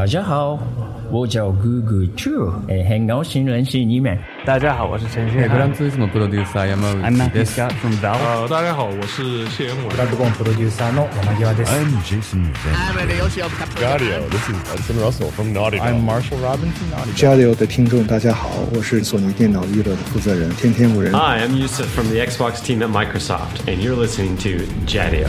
大家好，我叫 Google Chu，变刚新任新二面。大家好，我是陈旭。France 也是我的 producer，我是马乌斯。I'm not this guy from Valve。大家好，我是谢元伟。来自我们 producer 三诺，我们叫阿德斯。I'm J C。I'm a little young. Gadio，this is Austin Russell from Naughty. I'm Marshall Robinson, Naughty. Gadio 的听众大家好，我是索尼电脑娱乐的负责人天天五人。Hi, I'm Yusuf from the Xbox team at Microsoft, and you're listening to Gadio.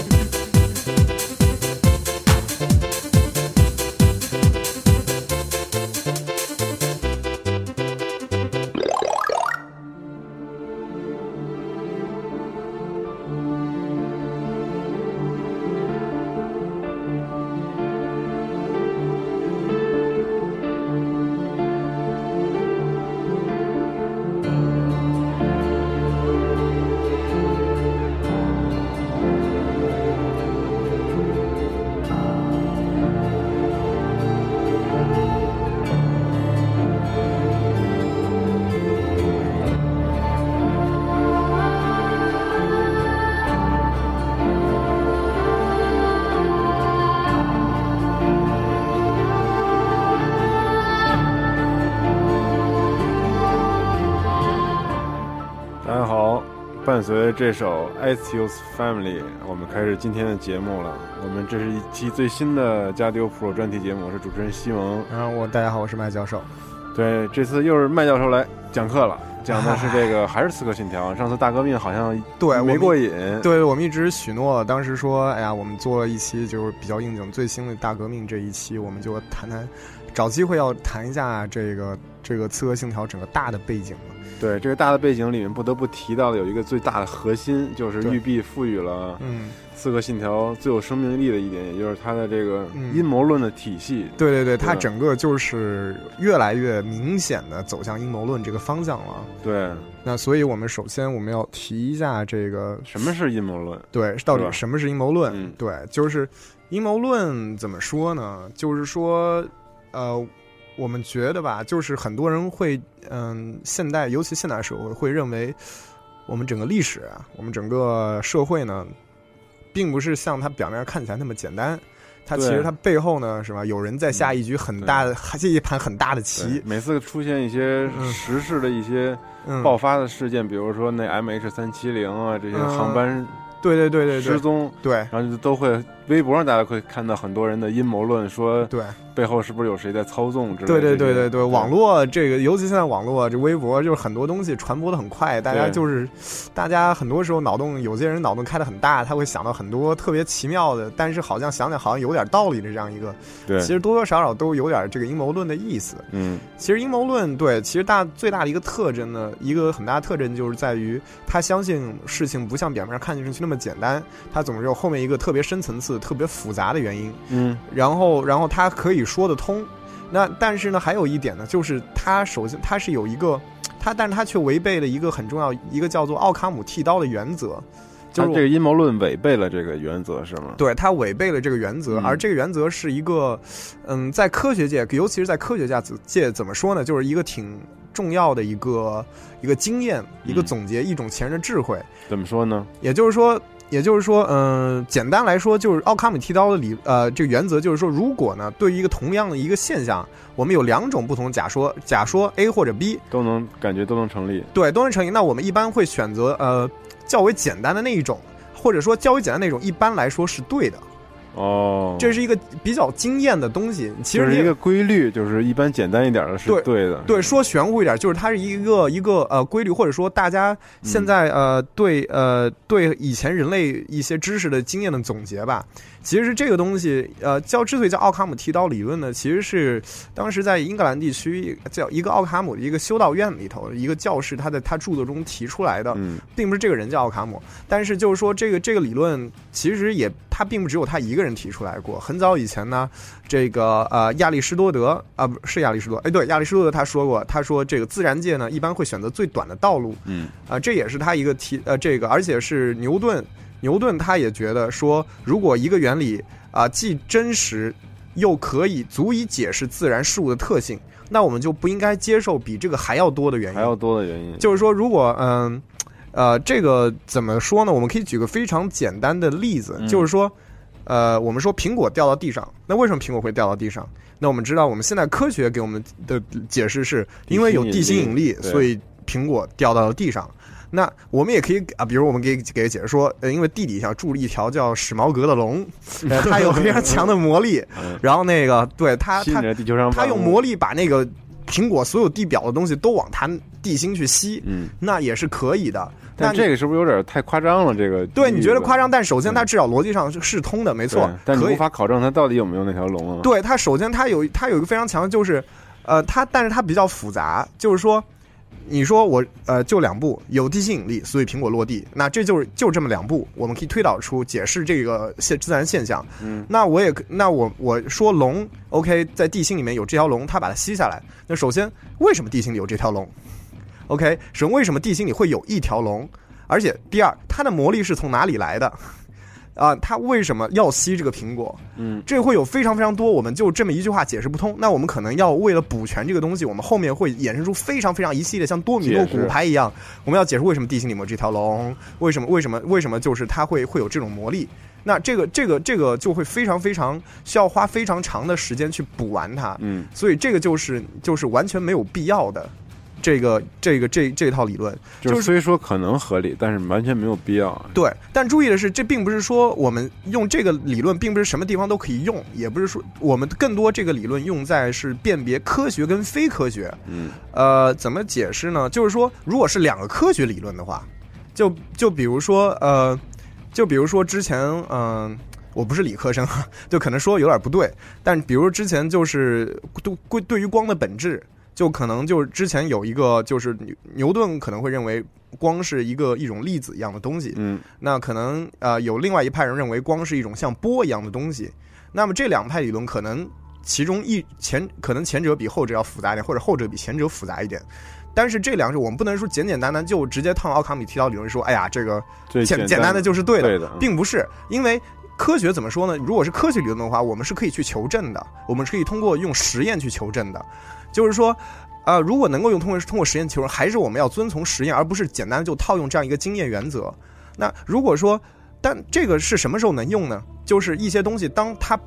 这首《Etios Family》，我们开始今天的节目了。我们这是一期最新的加丢 Pro 专题节目，我是主持人西蒙。然后我大家好，我是麦教授。对，这次又是麦教授来讲课了，讲的是这个还是《刺客信条》。上次大革命好像对没过瘾，对我们一直许诺，当时说，哎呀，我们做了一期就是比较应景最新的大革命这一期，我们就谈谈，找机会要谈一下这个这个《刺客信条》整个大的背景嘛。对这个大的背景里面，不得不提到的有一个最大的核心，就是对育碧赋予了嗯，《刺客信条》最有生命力的一点，也就是它的这个嗯阴谋论的体系。对对对，它整个就是越来越明显的走向阴谋论这个方向了。对，那所以我们首先我们要提一下这个什么是阴谋论？对，到底什么是阴谋论？嗯对，就是阴谋论怎么说呢？就是说，呃，我们觉得吧，就是很多人会，嗯，现代尤其现代社会会认为，我们整个历史啊，我们整个社会呢，并不是像它表面看起来那么简单。它其实它背后呢，是吧？有人在下一局很大的，这一盘很大的棋。每次出现一些嗯时事的一些嗯，爆发的事件，比如说那 MH 三七零啊，这些嗯航班对对对对对失踪，对然后就都会微博上大家会看到很多人的阴谋论，说对。背后是不是有谁在操纵之类的对。对对对对，网络这个，尤其现在网络这微博，就是很多东西传播的很快，大家就是，大家很多时候脑洞，有些人脑洞开的很大，他会想到很多特别奇妙的，但是好像想想好像有点道理的这样一个，对，其实多多少少都有点这个阴谋论的意思。嗯其实阴谋论对，其实大最大的一个特征呢，一个很大的特征就是在于他相信事情不像表面上看上去那么简单，他总是有后面一个特别深层次、特别复杂的原因。嗯然后然后他可以说得通。那但是呢，还有一点呢，就是他首先他是有一个，他但是他却违背了一个很重要一个叫做奥卡姆剃刀的原则，就是这个阴谋论违背了这个原则是吗？对他违背了这个原则，嗯而这个原则是一个，嗯，在科学界，尤其是在科学家界怎么说呢，就是一个挺重要的一个一个经验，一个嗯总结，一种前人的智慧。怎么说呢？也就是说，也就是说，嗯、简单来说，就是奥卡姆剃刀的理，呃，这个原则就是说，如果呢，对于一个同样的一个现象，我们有两种不同的假说，假说 A 或者 B，都能感觉都能成立。对，都能成立，那我们一般会选择呃较为简单的那一种，或者说较为简单的那种，一般来说是对的。哦，这是一个比较经验的东西。其实就是一个规律，就是一般简单一点的是对对的。对，说玄乎一点，就是它是一个一个呃规律，或者说大家现在呃对呃对以前人类一些知识的经验的总结吧。其实这个东西，呃，叫之所以叫奥卡姆剃刀理论呢，其实是当时在英格兰地区叫一个奥卡姆的一个修道院里头一个教士他在他著作中提出来的，嗯并不是这个人叫奥卡姆，但是就是说这个这个理论其实也他并不只有他一个人提出来过，很早以前呢，这个呃亚里士多德啊不是亚里士多，哎对亚里士多德他说过，他说这个自然界呢一般会选择最短的道路，嗯啊、这也是他一个提呃这个，而且是牛顿，牛顿他也觉得说，如果一个原理啊、既真实又可以足以解释自然事物的特性，那我们就不应该接受比这个还要多的原因。还要多的原因，就是说，如果嗯呃这个怎么说呢？我们可以举个非常简单的例子，嗯就是说，呃，我们说苹果掉到地上，那为什么苹果会掉到地上？那我们知道，我们现在科学给我们的解释是因为有地心引力，对所以苹果掉到了地上。那我们也可以啊，比如我们给给解释说，呃，因为地底下住了一条叫史矛革的龙，呃，它有非常强的魔力，嗯然后那个对它它它用魔力把那个苹果所有地表的东西都往它地心去吸，嗯，那也是可以的。那但这个是不是有点太夸张了？这个对你觉得夸张，但首先它至少逻辑上是是通的，没错对，但你无。法考证它到底有没有那条龙啊？对它首先它有它有一个非常强的就是，呃，它但是它比较复杂，就是说。你说我呃就两步有地心引力，所以苹果落地，那这就是就这么两步，我们可以推导出解释这个现自然现象。嗯，那我也可那我我说龙，OK，在地心里面有这条龙，它把它吸下来。那首先为什么地心里有这条龙？OK，首先为什么地心里会有一条龙？而且第二，它的魔力是从哪里来的？啊，它为什么要吸这个苹果？嗯，这会有非常非常多，我们就这么一句话解释不通。那我们可能要为了补全这个东西，我们后面会衍生出非常非常一系列像多米诺骨牌一样，我们要解释为什么地心里面这条龙，为什么为什么为什么就是它会会有这种魔力。那这个这个这个就会非常非常需要花非常长的时间去补完它，嗯，所以这个就是就是完全没有必要的。这个这个这这套理论就是虽说可能合理，但是完全没有必要。对，但注意的是，这并不是说我们用这个理论，并不是什么地方都可以用，也不是说我们更多这个理论用在是辨别科学跟非科学。嗯，呃，怎么解释呢？就是说，如果是两个科学理论的话，就就比如说，呃，就比如说之前，嗯、我不是理科生，就可能说有点不对，但比如之前就是对对对于光的本质。就可能就是之前有一个，就是牛牛顿可能会认为光是一个一种粒子一样的东西，嗯，那可能呃有另外一派人认为光是一种像波一样的东西，那么这两派理论可能其中一前可能前者比后者要复杂一点，或者后者比前者复杂一点。但是这两者我们不能说简简单单就直接套奥卡米剃刀理论说，哎呀，这个简最简简单的就是对的，对的，并不是，因为科学怎么说呢？如果是科学理论的话，我们是可以去求证的，我们是可以通过用实验去求证的。就是说，呃，如果能够用通过通过实验求证，还是我们要遵从实验，而不是简单就套用这样一个经验原则。那如果说，但这个是什么时候能用呢？就是一些东西，当它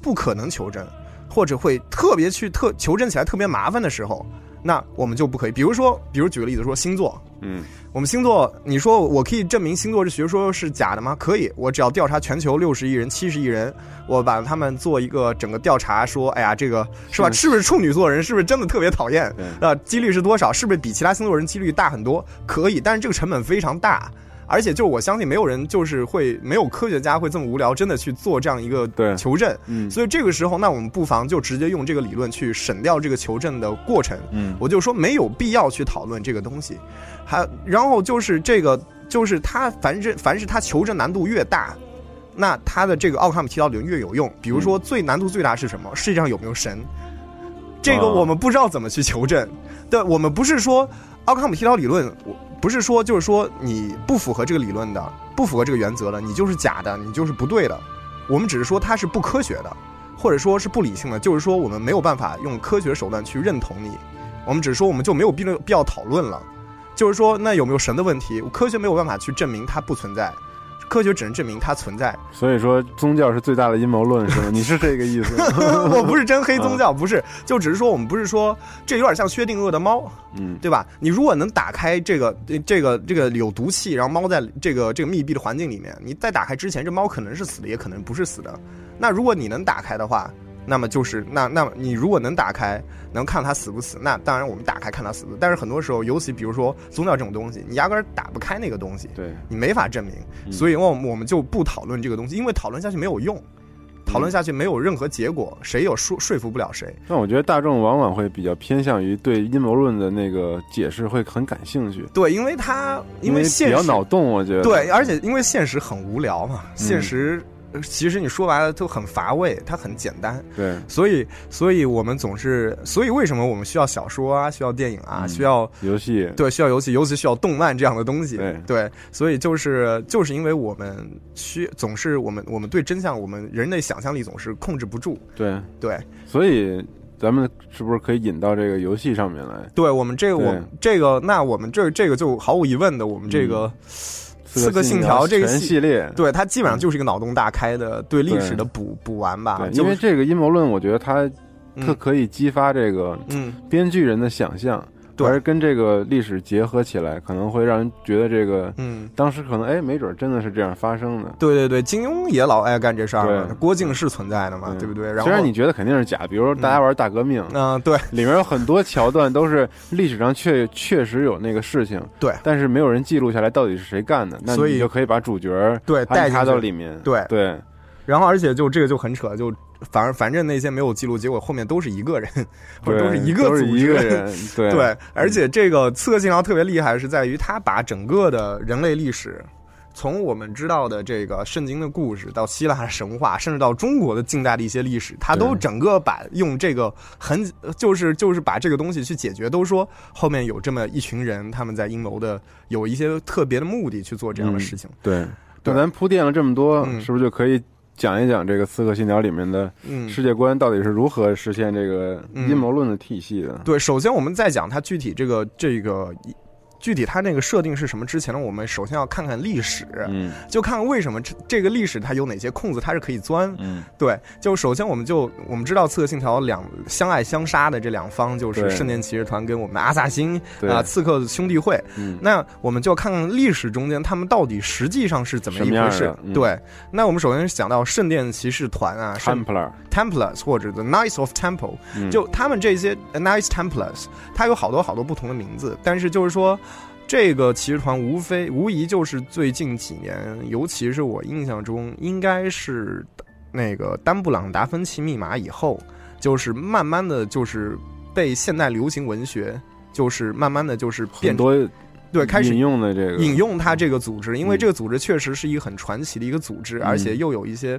不可能求证，或者会特别去特求证起来特别麻烦的时候，那我们就不可以。比如说，比如举个例子说星座，嗯，我们星座，你说我可以证明星座这学说是假的吗？可以，我只要调查全球六十亿人、七十亿人，我把他们做一个整个调查，说，哎呀，这个是吧？是不是处女座人是不是真的特别讨厌？呃，几率是多少？是不是比其他星座人几率大很多？可以，但是这个成本非常大。而且，就我相信，没有人就是会没有科学家会这么无聊，真的去做这样一个求证。嗯，所以这个时候，那我们不妨就直接用这个理论去省掉这个求证的过程。嗯，我就说没有必要去讨论这个东西。还然后就是这个，就是它凡是凡是它求证难度越大，那它的这个奥卡姆剃刀理论越有用。比如说，最难度最大是什么？世界上有没有神？这个我们不知道怎么去求证。对，我们不是说奥卡姆剃刀理论，我不是说就是说你不符合这个理论的，不符合这个原则的，你就是假的，你就是不对的。我们只是说它是不科学的，或者说是不理性的，就是说我们没有办法用科学手段去认同你。我们只是说我们就没有必必要讨论了。就是说，那有没有神的问题？科学没有办法去证明它不存在，科学只能证明它存在。所以说，宗教是最大的阴谋论，是吗？你是这个意思？我不是真黑宗教，不是，就只是说我们不是说这有点像薛定谔的猫，嗯，对吧？你如果能打开这个这个这个有毒气，然后猫在这个这个密闭的环境里面，你在打开之前，这猫可能是死的，也可能不是死的。那如果你能打开的话，那么就是那那么你如果能打开，能看他死不死，那当然我们打开看他死不死。但是很多时候，尤其比如说宗教这种东西，你压根儿打不开那个东西，对你没法证明，嗯所以我们我们就不讨论这个东西，因为讨论下去没有用，讨论下去没有任何结果，谁有说说服不了谁。那我觉得大众往往会比较偏向于对阴谋论的那个解释会很感兴趣，对，因为他因为现实较脑洞，我觉得对，而且因为现实很无聊嘛，现嗯实。呃其实你说白了都很乏味，它很简单，对所以，所以我们总是，所以为什么我们需要小说啊，需要电影啊，嗯需要游戏对，需要游戏，尤其需要动漫这样的东西。对所以就是就是因为我们需总是我们我们对真相，我们人类想象力总是控制不住。对对所以咱们是不是可以引到这个游戏上面来？对，我们这个我这个那我们这这个就毫无疑问的，我们这个。刺客信信条这个全系列，对它基本上就是一个脑洞大开的对历史的补补完吧。就是因为这个阴谋论，我觉得它特嗯可以激发这个嗯。编剧人的想象，对而跟这个历史结合起来，可能会让人觉得这个嗯，当时可能哎，没准真的是这样发生的。对对对，金庸也老爱干这事儿嘛对，郭靖是存在的嘛，对。不对？然后虽然你觉得肯定是假，比如说大家玩大革命，嗯、对，里面有很多桥段都是历史上确确实有那个事情，对，但是没有人记录下来到底是谁干的，那所以你就可以把主角对带安插到里面，对。对。然后而且就这个就很扯，就反而反正那些没有记录，结果后面都是一个人，或者都是一个组织一个人，对 对，而且这个刺客信条特别厉害，是在于它把整个的人类历史。从我们知道的这个圣经的故事，到希腊神话，甚至到中国的近代的一些历史，它都整个把用这个很就是就是把这个东西去解决，都说后面有这么一群人，他们在阴谋的有一些特别的目的去做这样的事情。对。对那咱铺垫了这么多，嗯是不是就可以讲一讲这个《刺客信条》里面的嗯世界观到底是如何实现这个阴谋论的体系的？对，首先我们再讲它具体这个这个具体它那个设定是什么之前呢，我们首先要看看历史，嗯就看看为什么这这个历史它有哪些空子它是可以钻。嗯，对，就首先我们就我们知道《刺客信条》两相爱相杀的这两方就是圣殿骑士团跟我们的阿萨辛对啊刺客兄弟会。嗯那我们就看看历史中间他们到底实际上是怎么一回事。嗯对，那我们首先想到圣殿骑士团啊，圣 Templar Templars 或者 The Knights of Temple，、嗯就他们这些 Knights Templars，它有好多好多不同的名字，但是就是说。这个骑士团无非无疑就是最近几年，尤其是我印象中，应该是那个丹布朗达芬奇密码以后，就是慢慢的就是被现代流行文学，就是慢慢的就是变很多对开始引用的这个引用它这个组织，因为嗯。这个组织确实是一个很传奇的一个组织，而且又有一些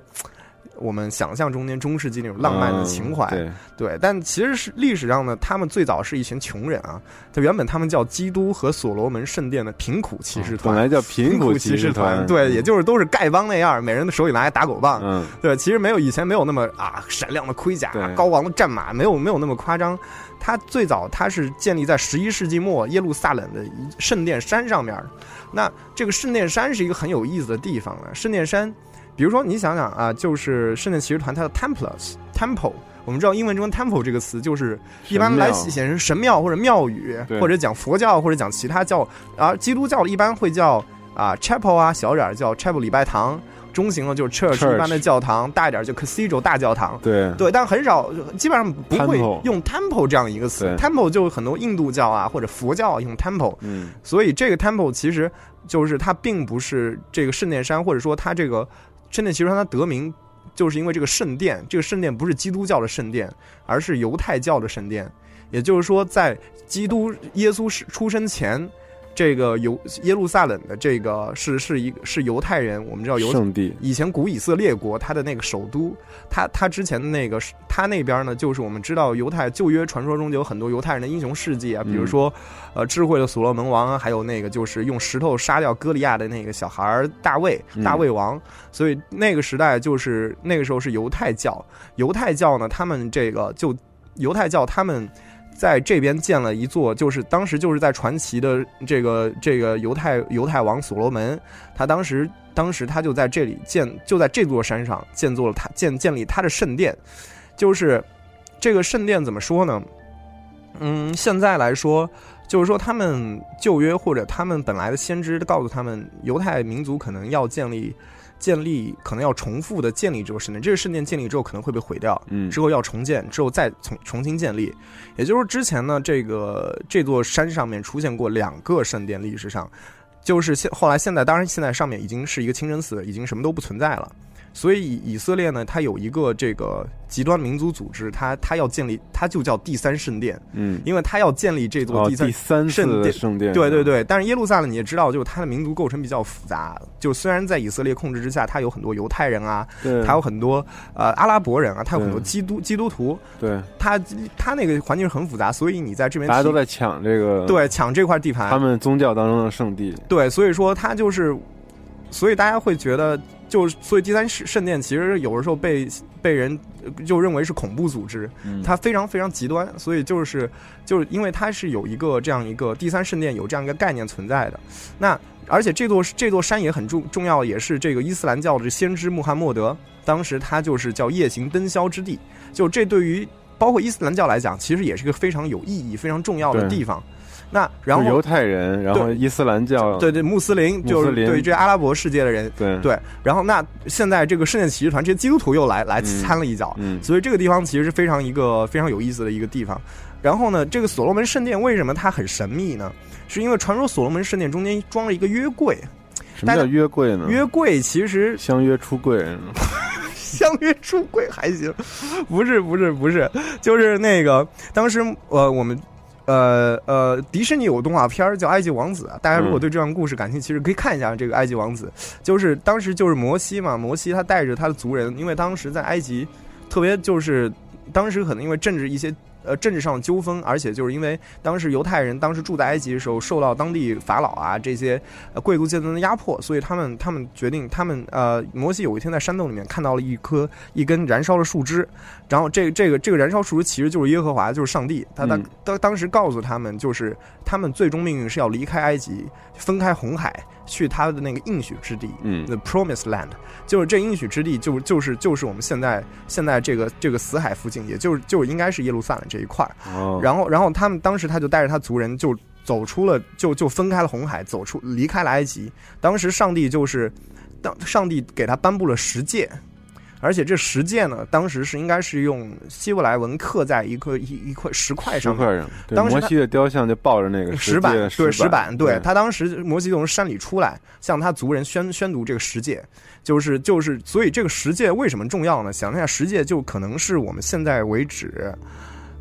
我们想象中间中世纪那种浪漫的情怀。嗯对，但其实是历史上呢，他们最早是一群穷人啊，他原本他们叫基督和所罗门圣殿的贫苦骑士团，哦本来叫贫苦骑骑士团团，对，也就是都是丐帮那样，每人的手里拿一打狗棒，嗯，对，其实没有以前没有那么啊闪亮的盔甲对、高昂的战马，没有没有那么夸张。它最早它是建立在十一世纪末耶路撒冷的一圣殿山上面。那这个圣殿山是一个很有意思的地方呢。圣殿山，比如说你想想啊，就是圣殿骑士团它的 Templars Temple。我们知道英文中 temple 这个词就是一般来神庙显成神庙或者庙宇，或者讲佛教或者讲其他教，而基督教一般会叫啊 chapel 啊，小点儿叫 chapel 礼拜堂，中型的就是 church, Church 一般的教堂，大一点就 cathedral 大教堂。对对，但很少，基本上不会用 temple 这样一个词。temple 就很多印度教啊或者佛教用 temple，嗯所以这个 temple 其实就是它并不是这个圣殿山，或者说它这个圣殿骑士团它得名，就是因为这个圣殿，这个圣殿不是基督教的圣殿，而是犹太教的圣殿。也就是说，在基督耶稣出生前，这个犹耶路撒冷的这个是是一是犹太人，我们知道犹圣地。以前古以色列国它的那个首都，它它之前的那个是它那边呢，就是我们知道犹太旧约传说中就有很多犹太人的英雄事迹啊，比如说，呃，智慧的所罗门王啊，还有那个就是用石头杀掉歌利亚的那个小孩大卫嗯。大卫王，所以那个时代就是那个时候是犹太教，犹太教呢，他们这个就犹太教他们。在这边建了一座，就是当时就是在传奇的这个这个犹太犹太王所罗门，他当时当时他就在这里建，就在这座山上建造了他建建立他的圣殿，就是这个圣殿怎么说呢？嗯，现在来说，就是说他们旧约或者他们本来的先知告诉他们，犹太民族可能要建立建立，可能要重复的建立这个圣殿。这个圣殿建立之后可能会被毁掉，嗯之后要重建，之后再重重新建立。也就是，之前呢，这个这座山上面出现过两个圣殿，历史上就是现后来现在，当然现在上面已经是一个清真寺，已经什么都不存在了。所以以色列呢，它有一个这个极端民族组织，它它要建立，它就叫第三圣殿，嗯，因为它要建立这座哦，第三圣殿。圣殿，对对对，但是耶路撒冷你也知道，就是它的民族构成比较复杂。就虽然在以色列控制之下，它有很多犹太人啊，对，它有很多呃阿拉伯人啊，它有很多基督基督徒，对，它它那个环境是很复杂，所以你在这边提大家都在抢这个，对抢这块地盘，他们宗教当中的圣地，对，所以说它就是，所以大家会觉得，就所以第三圣圣殿其实有的时候被被人呃就认为是恐怖组织，嗯它非常非常极端，所以就是就是因为它是有一个这样一个第三圣殿有这样一个概念存在的，那而且这座这座山也很重重要，也是这个伊斯兰教的先知穆罕默德，当时他就是叫夜行灯宵之地，就这对于包括伊斯兰教来讲，其实也是一个非常有意义、非常重要的地方。那然后犹太人，然后伊斯兰教，对对穆斯林就是对这阿拉伯世界的人，对对，然后那现在这个圣殿骑士团这些基督徒又来来嗯参了一脚，嗯所以这个地方其实是非常一个非常有意思的一个地方。然后呢，这个所罗门圣殿为什么它很神秘呢？是因为传说所罗门圣殿中间装了一个约柜，什么叫约柜呢？约柜其实相约出柜，相约出柜还行，不是不是不是，就是那个当时呃我们。呃呃，迪士尼有个动画片儿叫《埃及王子》，大家如果对这段故事感兴趣，其实可以看一下这个《埃及王子》。就是当时就是摩西嘛，摩西他带着他的族人，因为当时在埃及，特别就是当时可能因为政治一些呃政治上的纠纷，而且就是因为当时犹太人当时住在埃及的时候，受到当地法老啊这些呃贵族阶层的压迫，所以他们他们决定，他们呃摩西有一天在山洞里面看到了一棵一根燃烧的树枝，然后这个这个这个燃烧树枝其实就是耶和华，就是上帝，他当嗯。当当时告诉他们，就是他们最终命运是要离开埃及，分开红海，去他的那个应许之地，嗯，the promised land，就是这应许之地，就就是就是我们现在现在这个这个死海附近，也就是就应该是耶路撒冷这一块儿。哦，然后然后他们当时他就带着他族人就走出了，就就分开了红海，走出离开了埃及。当时上帝就是当上帝给他颁布了十诫。而且这十诫呢，当时是应该是用希伯来文刻在一块一一块石块上面，石块上，对当时他摩西的雕像就抱着那个石板，界对石板，对对他当时摩西从山里出来，向他族人宣宣读这个十诫，就是就是，所以这个十诫为什么重要呢？想一下，十诫就可能是我们现在为止。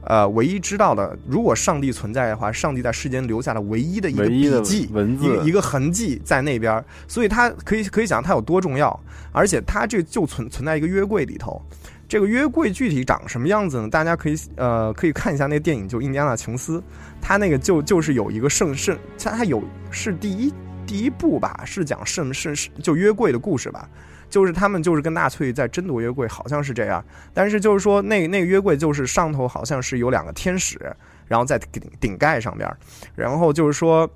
呃，唯一知道的，如果上帝存在的话，上帝在世间留下了唯一的一个笔记，文字一个一个痕迹在那边，所以它可以可以想它有多重要，而且它这就存存在一个约柜里头。这个约柜具体长什么样子呢？大家可以呃可以看一下那个电影，就《印第安纳琼斯》，它那个就就是有一个圣圣，它它有是第一第一部吧，是讲圣圣就约柜的故事吧。就是他们就是跟纳粹在争夺约柜，好像是这样。但是就是说，那那个约柜就是上头好像是有两个天使，然后在顶顶盖上边，然后就是说，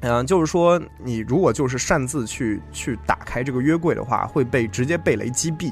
嗯、就是说你如果就是擅自去去打开这个约柜的话，会被直接被雷击毙。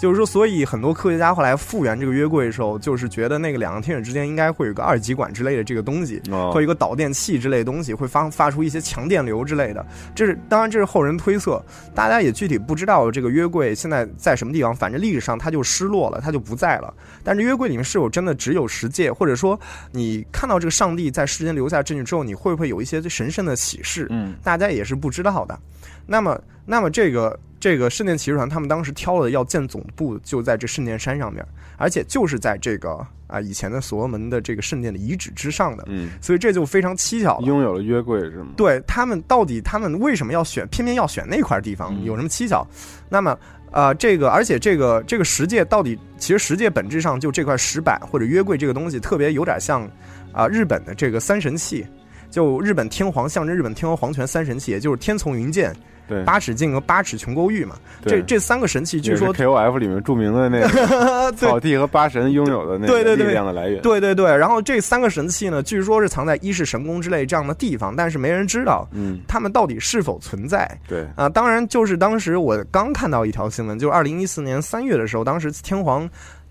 就是说，所以很多科学家后来复原这个约柜的时候，就是觉得那个两个天使之间应该会有个二极管之类的这个东西，哦会有一个导电器之类的东西，会发发出一些强电流之类的。这是当然，这是后人推测，大家也具体不知道这个约柜现在在什么地方。反正历史上它就失落了，它就不在了。但是约柜里面是否真的只有十诫，或者说你看到这个上帝在世间留下证据之后，你会不会有一些神圣的启示？嗯，大家也是不知道的。那么，那么这个这个圣殿骑士团，他们当时挑了要建总部，就在这圣殿山上面，而且就是在这个啊以前的所罗门的这个圣殿的遗址之上的，嗯，所以这就非常蹊跷了。拥有了约柜是吗？对他们到底他们为什么要选偏偏要选那块地方？嗯有什么蹊跷？那么呃，这个而且这个这个石界到底其实石界本质上就这块石板或者约柜这个东西特别有点像啊、日本的这个三神器，就日本天皇象征日本天皇皇权三神器，也就是天丛云剑、对，八尺镜和八尺琼勾玉嘛。这对这三个神器据说 KOF 里面著名的那个 对草地和八神拥有的那个力对对对量的来源。对对对，然后这三个神器呢，据说是藏在一世神宫之类这样的地方，但是没人知道嗯，他们到底是否存在。对，啊，当然就是当时我刚看到一条新闻，就是二零一四年三月的时候，当时天皇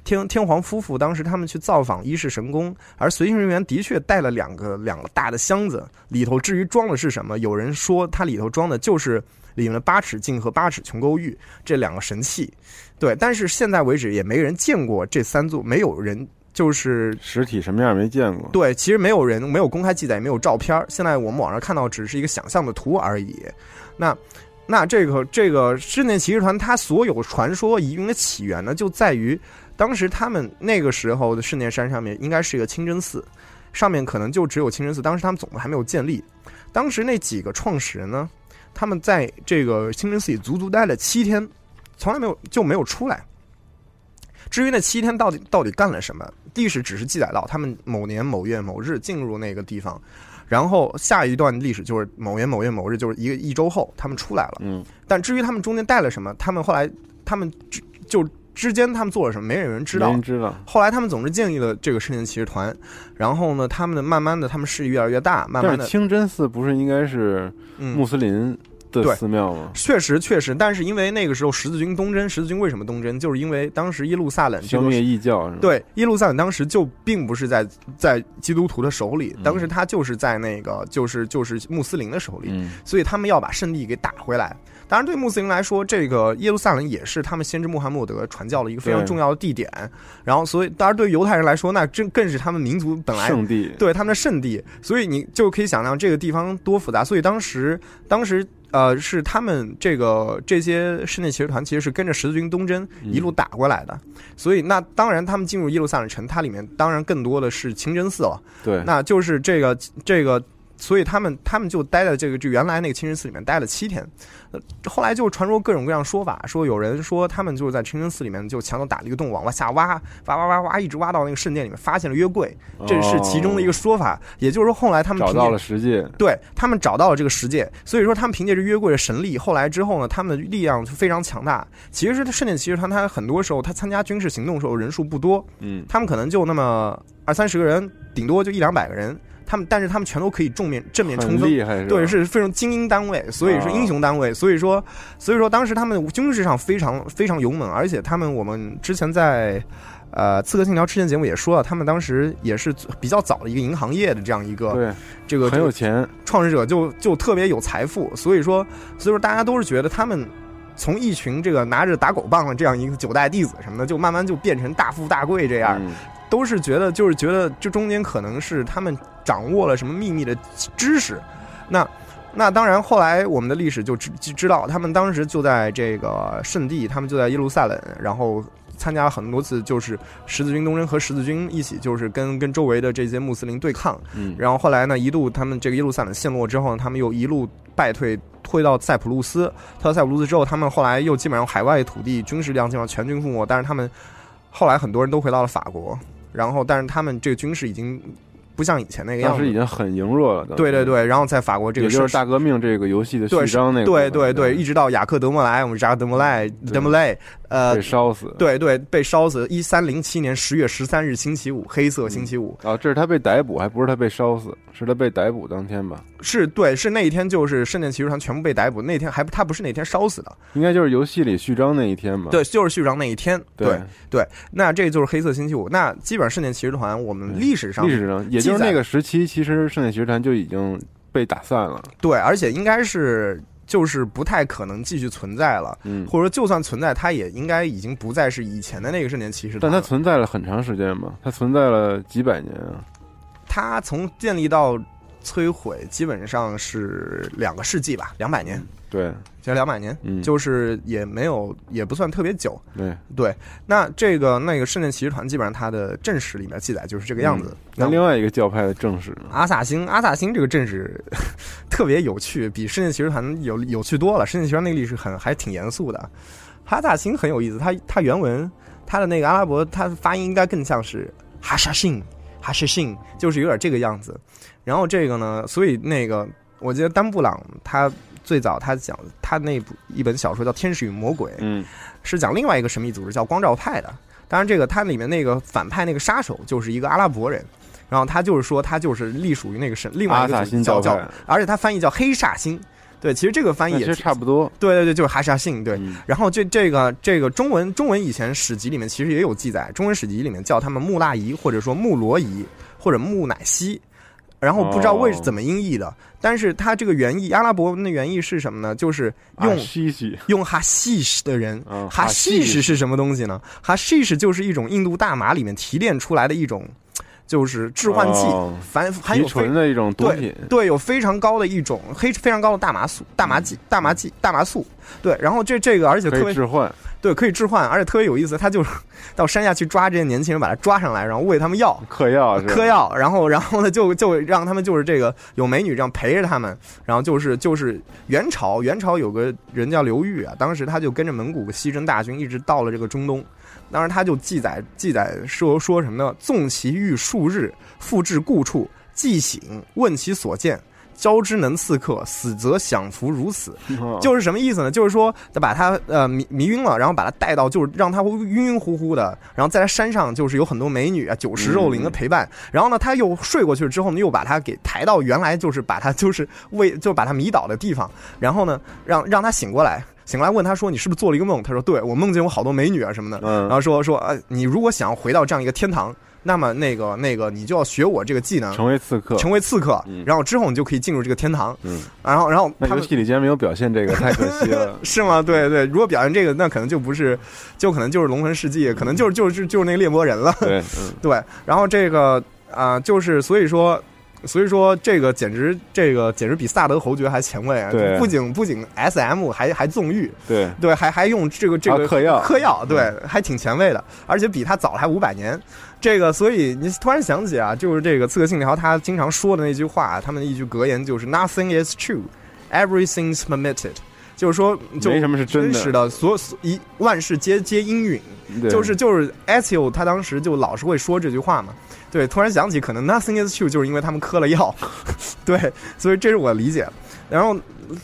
天天皇夫妇当时他们去造访伊势神宫，而随行人员的确带了两个两个大的箱子，里头至于装的是什么，有人说它里头装的就是里面的八尺镜和八尺琼勾玉这两个神器。对，但是现在为止也没人见过这三座，没有人就是实体什么样没见过。对，其实没有人没有公开记载，也没有照片。现在我们网上看到只是一个想象的图而已。那。那这个这个室内骑士团，它所有传说疑云的起源呢，就在于当时他们那个时候的圣殿山上面应该是一个清真寺，上面可能就只有清真寺。当时他们总部还没有建立，当时那几个创始人呢，他们在这个清真寺里足足待了七天，从来没有就没有出来。至于那七天到底到底干了什么，历史只是记载到他们某年某月某日进入那个地方。然后下一段历史就是某年某月某日，就是一个一周后，他们出来了。嗯，但至于他们中间带了什么，他们后来他们就就之间他们做了什么，没有人知道。人知道。后来他们总是建立了这个圣殿骑士团，然后呢，他们的慢慢的他们势力越来越大，慢慢的。清真寺不是应该是穆斯林？的寺庙吗？确实，确实，但是因为那个时候十字军东征，十字军为什么东征？就是因为当时耶路撒冷消灭异教，对，耶路撒冷当时就并不是在在基督徒的手里，当时他就是在那个就是就是穆斯林的手里，所以他们要把圣地给打回来。当然，对穆斯林来说，这个耶路撒冷也是他们先知穆罕默德传教的一个非常重要的地点。然后，所以当然对犹太人来说，那真更是他们民族本来圣地，对他们的圣地。所以你就可以想象这个地方多复杂。所以当时，当时。呃，是他们这个这些室内骑士团其实是跟着十字军东征一路打过来的，所以那当然他们进入耶路撒冷城，它里面当然更多的是清真寺了。对，那就是这个这个。所以他们他们就待在这个就原来那个清真寺里面待了七天，呃，后来就传说各种各样说法，说有人说他们就是在清真寺里面就墙头打了一个洞，往下挖，挖挖挖挖，一直挖到那个圣殿里面，发现了约柜，这是其中的一个说法。也就是说，后来他们找到了十界，对他们找到了这个十界，所以说他们凭借着约柜的神力，后来之后呢，他们的力量就非常强大。其实他圣殿骑士团，他很多时候他参加军事行动的时候人数不多，嗯，他们可能就那么二三十个人，顶多就一两百个人。他们，但是他们全都可以正面正面冲锋，对，是非常精英单位，所以是英雄单位。所以说，所以说当时他们军事上非常非常勇猛，而且他们我们之前在呃《刺客信条》之前节目也说了，他们当时也是比较早的一个银行业的这样一个，对，这个很有钱创始者就就特别有财富，所以说，所以说大家都是觉得他们从一群这个拿着打狗棒的这样一个九代弟子什么的，就慢慢就变成大富大贵这样。都是觉得，就是觉得这中间可能是他们掌握了什么秘密的知识。那那当然，后来我们的历史就知知道，他们当时就在这个圣地，他们就在耶路撒冷，然后参加了很多次，就是十字军东征和十字军一起，就是跟跟周围的这些穆斯林对抗。嗯，然后后来呢，一度他们这个耶路撒冷陷落之后，他们又一路败退，退到塞浦路斯。退到塞浦路斯之后，他们后来又基本上海外土地军事力量基本上全军覆没。但是他们后来很多人都回到了法国。然后，但是他们这个军事已经不像以前那个样子，当时已经很羸弱了。对对对，然后在法国这个也就是大革命这个游戏的序章那个，对对对，一直到雅克德莫莱，我们扎克德莫莱德莫莱。呃，被烧死。对对，被烧死。一三零七年十月十三日星期五，黑色星期五。啊，这是他被逮捕，还不是他被烧死？是他被逮捕当天吧？是对，是那一天，就是圣殿骑士团全部被逮捕那天，还他不是那天烧死的？应该就是游戏里序章那一天吧？对，就是序章那一天。对对，那这就是黑色星期五。那基本上圣殿骑士团，我们历史上历史上，也就是那个时期，其实圣殿骑士团就已经被打散了。对，而且应该是。就是不太可能继续存在了，嗯，或者说就算存在，它也应该已经不再是以前的那个圣殿骑士团。但它存在了很长时间嘛，它存在了几百年啊。它从建立到摧毁，基本上是两个世纪吧，两百年。对，就两百年，嗯，就是也没有，也不算特别久。对对，那这个那个圣殿骑士团，基本上它的正史里面记载就是这个样子。那另外一个教派的正史，阿萨星，阿萨星这个正史特别有趣，比圣殿骑士团有有趣多了。圣殿骑士团那个历史很还挺严肃的，阿萨星很有意思，它它原文它的那个阿拉伯，它发音应该更像是哈沙信，哈沙信，就是有点这个样子。然后这个呢，所以那个我记得丹布朗他。最早他讲他那部一本小说叫《天使与魔鬼》，嗯，是讲另外一个神秘组织叫光照派的。当然，这个它里面那个反派那个杀手就是一个阿拉伯人，然后他就是说他就是隶属于那个神另外一个教叫，而且他翻译叫黑煞星，对，其实这个翻译也其实差不多。对对对，就是哈沙信。对，嗯然后这这个这个中文中文以前史籍里面其实也有记载，中文史籍里面叫他们木腊夷，或者说木罗夷，或者木乃西。然后不知道为哦怎么音译的，但是它这个原意，阿拉伯文的原意是什么呢？就是用、用哈西什的人，嗯哈西什是什么东西呢？哈西什就是一种印度大麻里面提炼出来的一种，就是致幻剂，哦含含有纯的一种毒品。对，有非常高的一种黑非常高的大麻素、大麻剂、大麻剂、大麻素。对，然后这这个而且可特别以置换，对可以置换，而且特别有意思，他就是 到山下去抓这些年轻人，把他抓上来，然后喂他们药。嗑药嗑药，然后然后呢，就就让他们就是这个有美女这样陪着他们，然后就是就是元朝元朝有个人叫刘裕啊，当时他就跟着蒙古西征大军一直到了这个中东，当时他就记载记载说说什么呢？纵其欲数日，复至故处，既醒，问其所见。交之能刺客，死则享福如此。哦就是什么意思呢？就是说，他把他呃迷迷晕了，然后把他带到，就是让他晕晕乎乎的，然后在他山上就是有很多美女啊，酒食肉林的陪伴。然后呢，他又睡过去之后呢，又把他给抬到原来就是把他就是为就把他迷倒的地方，然后呢，让让他醒过来。醒来问他说：“你是不是做了一个梦？”他说：“对，我梦见我好多美女啊什么的。”嗯然后说说呃，你如果想要回到这样一个天堂，那么那个那个你就要学我这个技能，成为刺客。成为刺客嗯，然后之后你就可以进入这个天堂。嗯，然后然后那游他们。戏里竟然没有表现这个，太可惜了 是吗？对对，如果表现这个，那可能就不是，就可能就是龙魂世纪，可能就是就是就是那个猎魔人了。对，嗯，对，然后这个啊、就是所以说，所以说这个简直这个简直比萨德侯爵还前卫啊！对不仅不仅 S M 还还纵欲，对，对，还还用这个这个嗑药嗑药，对，还挺前卫的，而且比他早了还五百年。这个，所以你突然想起啊，就是这个《刺客信条》他经常说的那句话，他们的一句格言就是 “Nothing is true, everything's permitted”，就是说，就没什么是真实的，所所一万事皆皆应允。对就是就是 Ezio 他当时就老是会说这句话嘛。对，突然想起，可能 nothing is true，就是因为他们嗑了药。对，所以这是我理解。然后，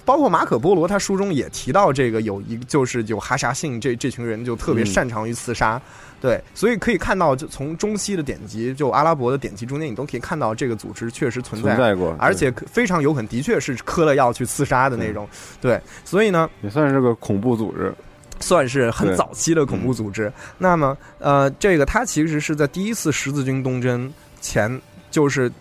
包括马可波罗他书中也提到这个有一就是有哈沙信这这群人就特别嗯擅长于刺杀。对，所以可以看到，就从中西的典籍，就阿拉伯的典籍中间，你都可以看到这个组织确实存在，存在过而且非常有可能的确是嗑了药去刺杀的那种。对，所以呢，也算是个恐怖组织。算是很早期的恐怖组织。那么，呃，这个它其实是在第一次十字军东征前，就是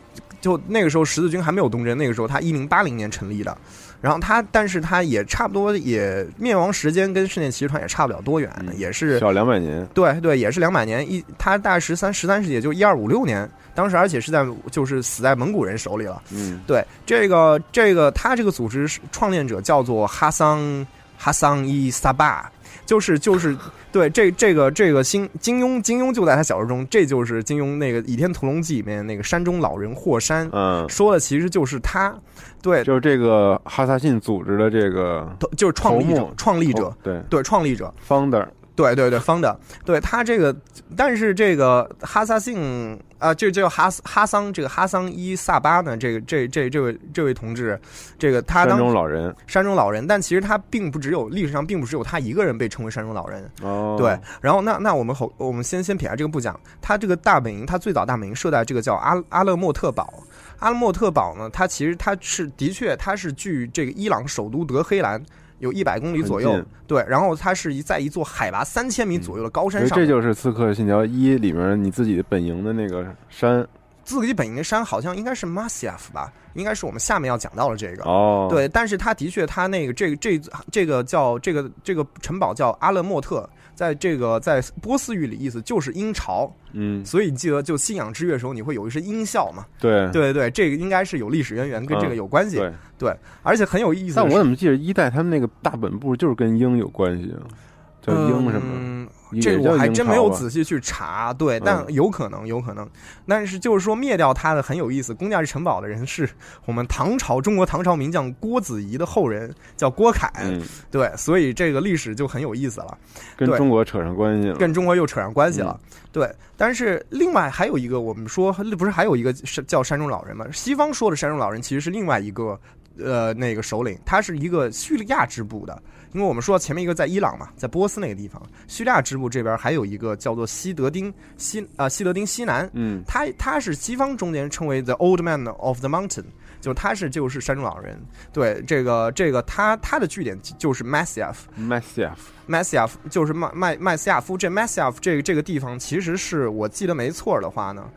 就那个时候十字军还没有东征，那个时候它一零八零年成立的。然后它，但是它也差不多，也灭亡时间跟圣殿骑士团也差不了多远，也是小两百年。对对，也是两百年。一它大概十三十三世纪，也就一二五六年，当时而且是在就是死在蒙古人手里了。嗯，对，这个这个他这个组织是创建者叫做哈桑哈桑伊萨巴，就是就是对这这个这个金金庸金庸就在他小说中，这就是金庸那个《倚天屠龙记》里面那个山中老人霍山，嗯，说的其实就是他，对，就是这个哈萨信组织的这个就是创立者创立者，对对创立者，founder，对对对，方的，对他这个，但是这个哈萨信啊，这这个哈哈桑这个哈桑伊萨巴呢，这个这这这位这位同志，这个他山当中老人。山中老人，但其实他并不只有历史上并不只有他一个人被称为山中老人，哦，对。然后那那我们后我们先先撇开这个不讲，他这个大本营，他最早大本营设在这个叫阿阿勒莫特堡。阿勒莫特堡呢，它其实它是的确它是距这个伊朗首都德黑兰有一百公里左右，对。然后它是一在一座海拔三千米左右的高山上面，这就是《刺客信条一》里面你自己的本营的那个山自己本营的山好像应该是 Masyaf 吧，应该是我们下面要讲到的这个。哦。，对，但是他的确，他那个这个这这个叫这个这个城堡叫阿勒莫特，在这个在波斯语里意思就是鹰巢，嗯，所以你记得就信仰之月的时候，你会有一声鹰啸嘛？对对对对，这个应该是有历史渊源，跟这个有关系。对。对，而且很有意思。但我怎么记得一代他们那个大本部就是跟鹰有关系啊？叫鹰什么？嗯也这个我还真没有仔细去查，对，但嗯有可能，有可能。但是就是说灭掉他的很有意思，攻下城堡的人是我们唐朝中国唐朝名将郭子仪的后人，叫郭凯，嗯，对，所以这个历史就很有意思了，对跟中国扯上关系了。跟中国又扯上关系了。嗯对，但是另外还有一个，我们说不是还有一个是叫山中老人吗？西方说的山中老人其实是另外一个呃那个首领，他是一个叙利亚支部的。因为我们说前面一个在伊朗嘛，在波斯那个地方，叙利亚支部这边还有一个叫做西德丁西啊、西德丁西南，嗯，他他是西方中间称为 the old man of the mountain，就是他是就是山中老人。对，这个这个他他的据点就是。Masyaf 就是麦麦麦斯亚夫。这 Masyaf 这个这个地方，其实是我记得没错的话呢，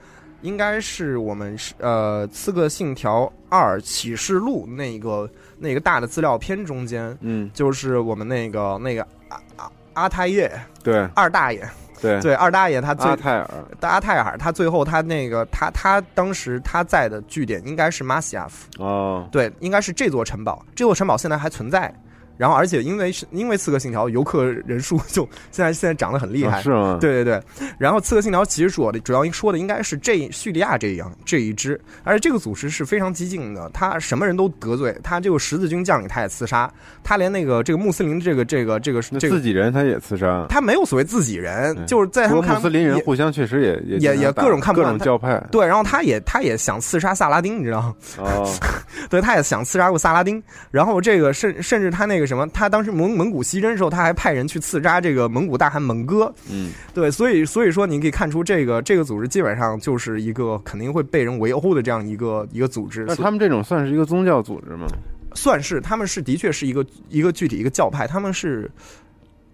应该是我们是呃《刺客信条二：启示录》那个那个大的资料片中间，嗯，就是我们那个那个阿阿阿泰叶对二大爷。对对，二大爷他最阿泰尔，阿泰尔他最后他那个他他当时他在的据点应该是马西亚夫，哦，对，应该是这座城堡，这座城堡现在还存在。然后，而且因为是因为《刺客信条》游客人数就现在现在涨得很厉害，哦是吗？对对对。然后，《刺客信条》其实主要的主要说的应该是这叙利亚这样这一支，而且这个组织是非常激进的，他什么人都得罪，他这个十字军将领他也刺杀，他连那个这个穆斯林这个这个这个那这个自己人他也刺杀，他没有所谓自己人，对就是在他们看穆斯林人互相确实也也也也各种看不各种教派，对，然后他也他也想刺杀萨拉丁，你知道吗？哦，对，他也想刺杀过萨拉丁。然后这个甚甚至他那个什么，他当时蒙蒙古西征的时候，他还派人去刺杀这个蒙古大汗蒙哥。嗯，对，所以所以说你可以看出，这个这个组织基本上就是一个肯定会被人围殴的这样一个一个组织。那他们这种算是一个宗教组织吗？算是他们是的确是一个一个具体一个教派，他们是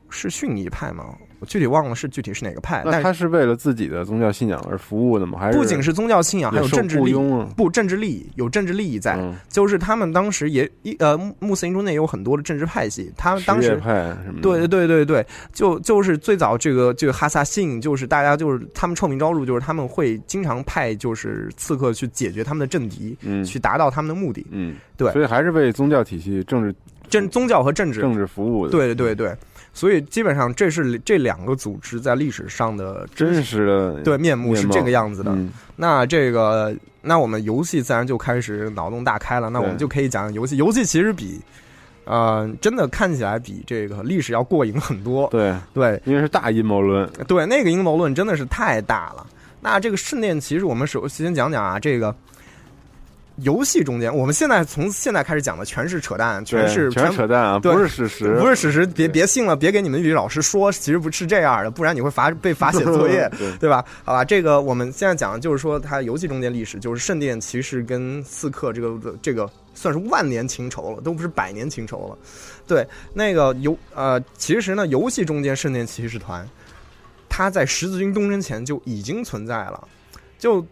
是逊尼派吗？我具体忘了是具体是哪个派，但那他是为了自己的宗教信仰而服务的吗？还是不仅是宗教信仰，还有政治利益。啊？不，政治利益有政治利益在，嗯，就是他们当时也一呃穆穆斯林中间有很多的政治派系，他们当时对对对对对，就就是最早这个这个哈萨信，就是大家就是他们臭名昭著，就是他们会经常派就是刺客去解决他们的政敌，嗯去达到他们的目的，嗯，对所以还是为宗教体系、政治政宗教和政治，政治服务的，，对对对，所以基本上这是这两个组织在历史上的真实的对面目是这个样子的。嗯那这个，那我们游戏自然就开始脑洞大开了。那我们就可以讲讲游戏。游戏其实比，呃，真的看起来比这个历史要过瘾很多。对，对因为是大阴谋论，对，那个阴谋论真的是太大了。那这个圣殿其实，我们首先讲讲啊，这个游戏中间，我们现在从现在开始讲的全是扯淡，全是全是扯淡啊，不是史实，不是史实，别别信了，别给你们语老师说，其实不是这样的，不然你会罚被罚写作业。对对吧？好吧，这个我们现在讲的就是说，它游戏中间历史，就是圣殿骑士跟刺客这个这个算是万年情仇了，都不是百年情仇了。对，那个游呃，其实呢，游戏中间圣殿骑士团，它在十字军东征前就已经存在了，就。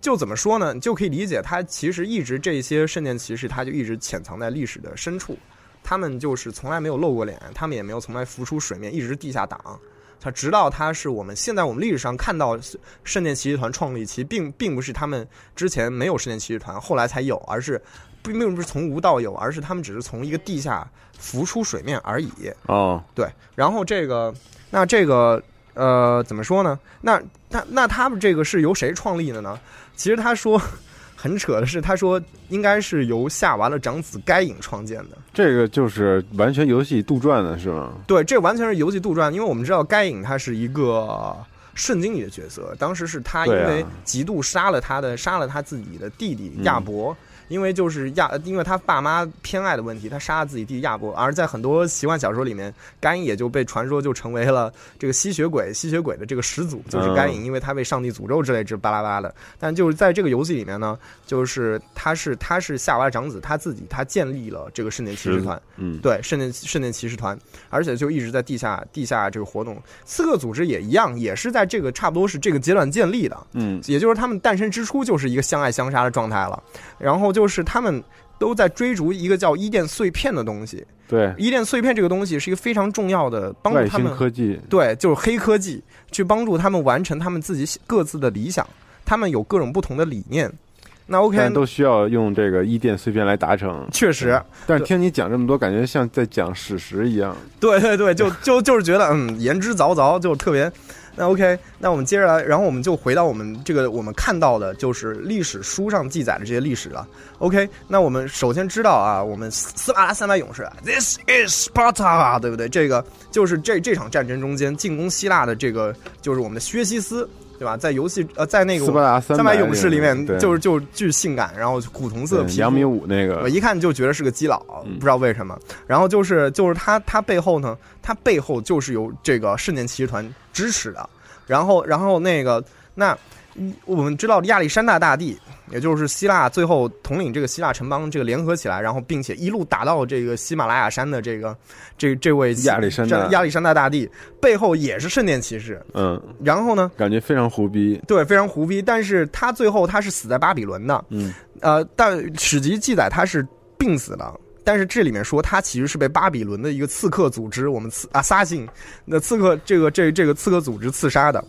就怎么说呢？你就可以理解，他其实一直这些圣殿骑士，他就一直潜藏在历史的深处，他们就是从来没有露过脸，他们也没有从来浮出水面，一直地下党。他直到他是我们现在我们历史上看到圣殿骑士团创立，其实并并不是他们之前没有圣殿骑士团，后来才有，而是并并不是从无到有，而是他们只是从一个地下浮出水面而已。哦，对，然后这个那这个呃怎么说呢？那那那他们这个是由谁创立的呢？其实他说 很扯的是，他说应该是由夏娃的长子该隐创建的。这个就是完全游戏杜撰的是吗？对，这完全是游戏杜撰，因为我们知道该隐他是一个圣经里的角色，当时是他因为嫉妒杀了他的杀了他自己的弟弟嗯亚伯。因为就是亚，因为他爸妈偏爱的问题，他杀了自己弟弟亚伯。而在很多奇幻小说里面，该隐也就被传说就成为了这个吸血鬼，吸血鬼的这个始祖就是该隐，因为他被上帝诅咒之类之巴拉巴拉的。但就是在这个游戏里面呢，就是他是他是夏娃长子，他自己他建立了这个圣殿骑士团，嗯，对圣殿圣殿骑士团，而且就一直在地下地下这个活动。刺客组织也一样，也是在这个差不多是这个阶段建立的，嗯，也就是他们诞生之初就是一个相爱相杀的状态了。然后就是他们都在追逐一个叫伊甸碎片的东西。对，伊甸碎片这个东西是一个非常重要的帮助他们科技，对，就是黑科技，去帮助他们完成他们自己各自的理想。他们有各种不同的理念。那 OK，但都需要用这个伊甸碎片来达成。确实，但是听你讲这么多，感觉像在讲史实一样。对对对，就就就是觉得嗯，言之凿凿，就特别。那 OK，那我们接着来，然后我们就回到我们这个我们看到的，就是历史书上记载的这些历史了。OK，那我们首先知道啊，我们斯斯巴达三百勇士，This is Sparta，对不对？这个就是这这场战争中间进攻希腊的这个，就是我们的薛西斯，对吧？在游戏呃，在那个斯巴达三三百勇士里面，就是就巨性感，然后古铜色皮肤，两米五那个我，一看就觉得是个基佬，嗯不知道为什么。然后就是就是他他背后呢，他背后就是有这个圣殿骑士团支持的。然后然后那个那嗯我们知道亚历山大大帝，也就是希腊最后统领这个希腊城邦，这个联合起来，然后并且一路打到这个喜马拉雅山的这个这这位亚历山大亚历山大大帝背后也是圣殿骑士。嗯，然后呢，感觉非常胡逼。对，非常胡逼，但是他最后他是死在巴比伦的。嗯，呃，但史籍记载他是病死的。但是这里面说，他其实是被巴比伦的一个刺客组织，我们刺啊撒信那刺客这个这这个刺客组织刺杀的。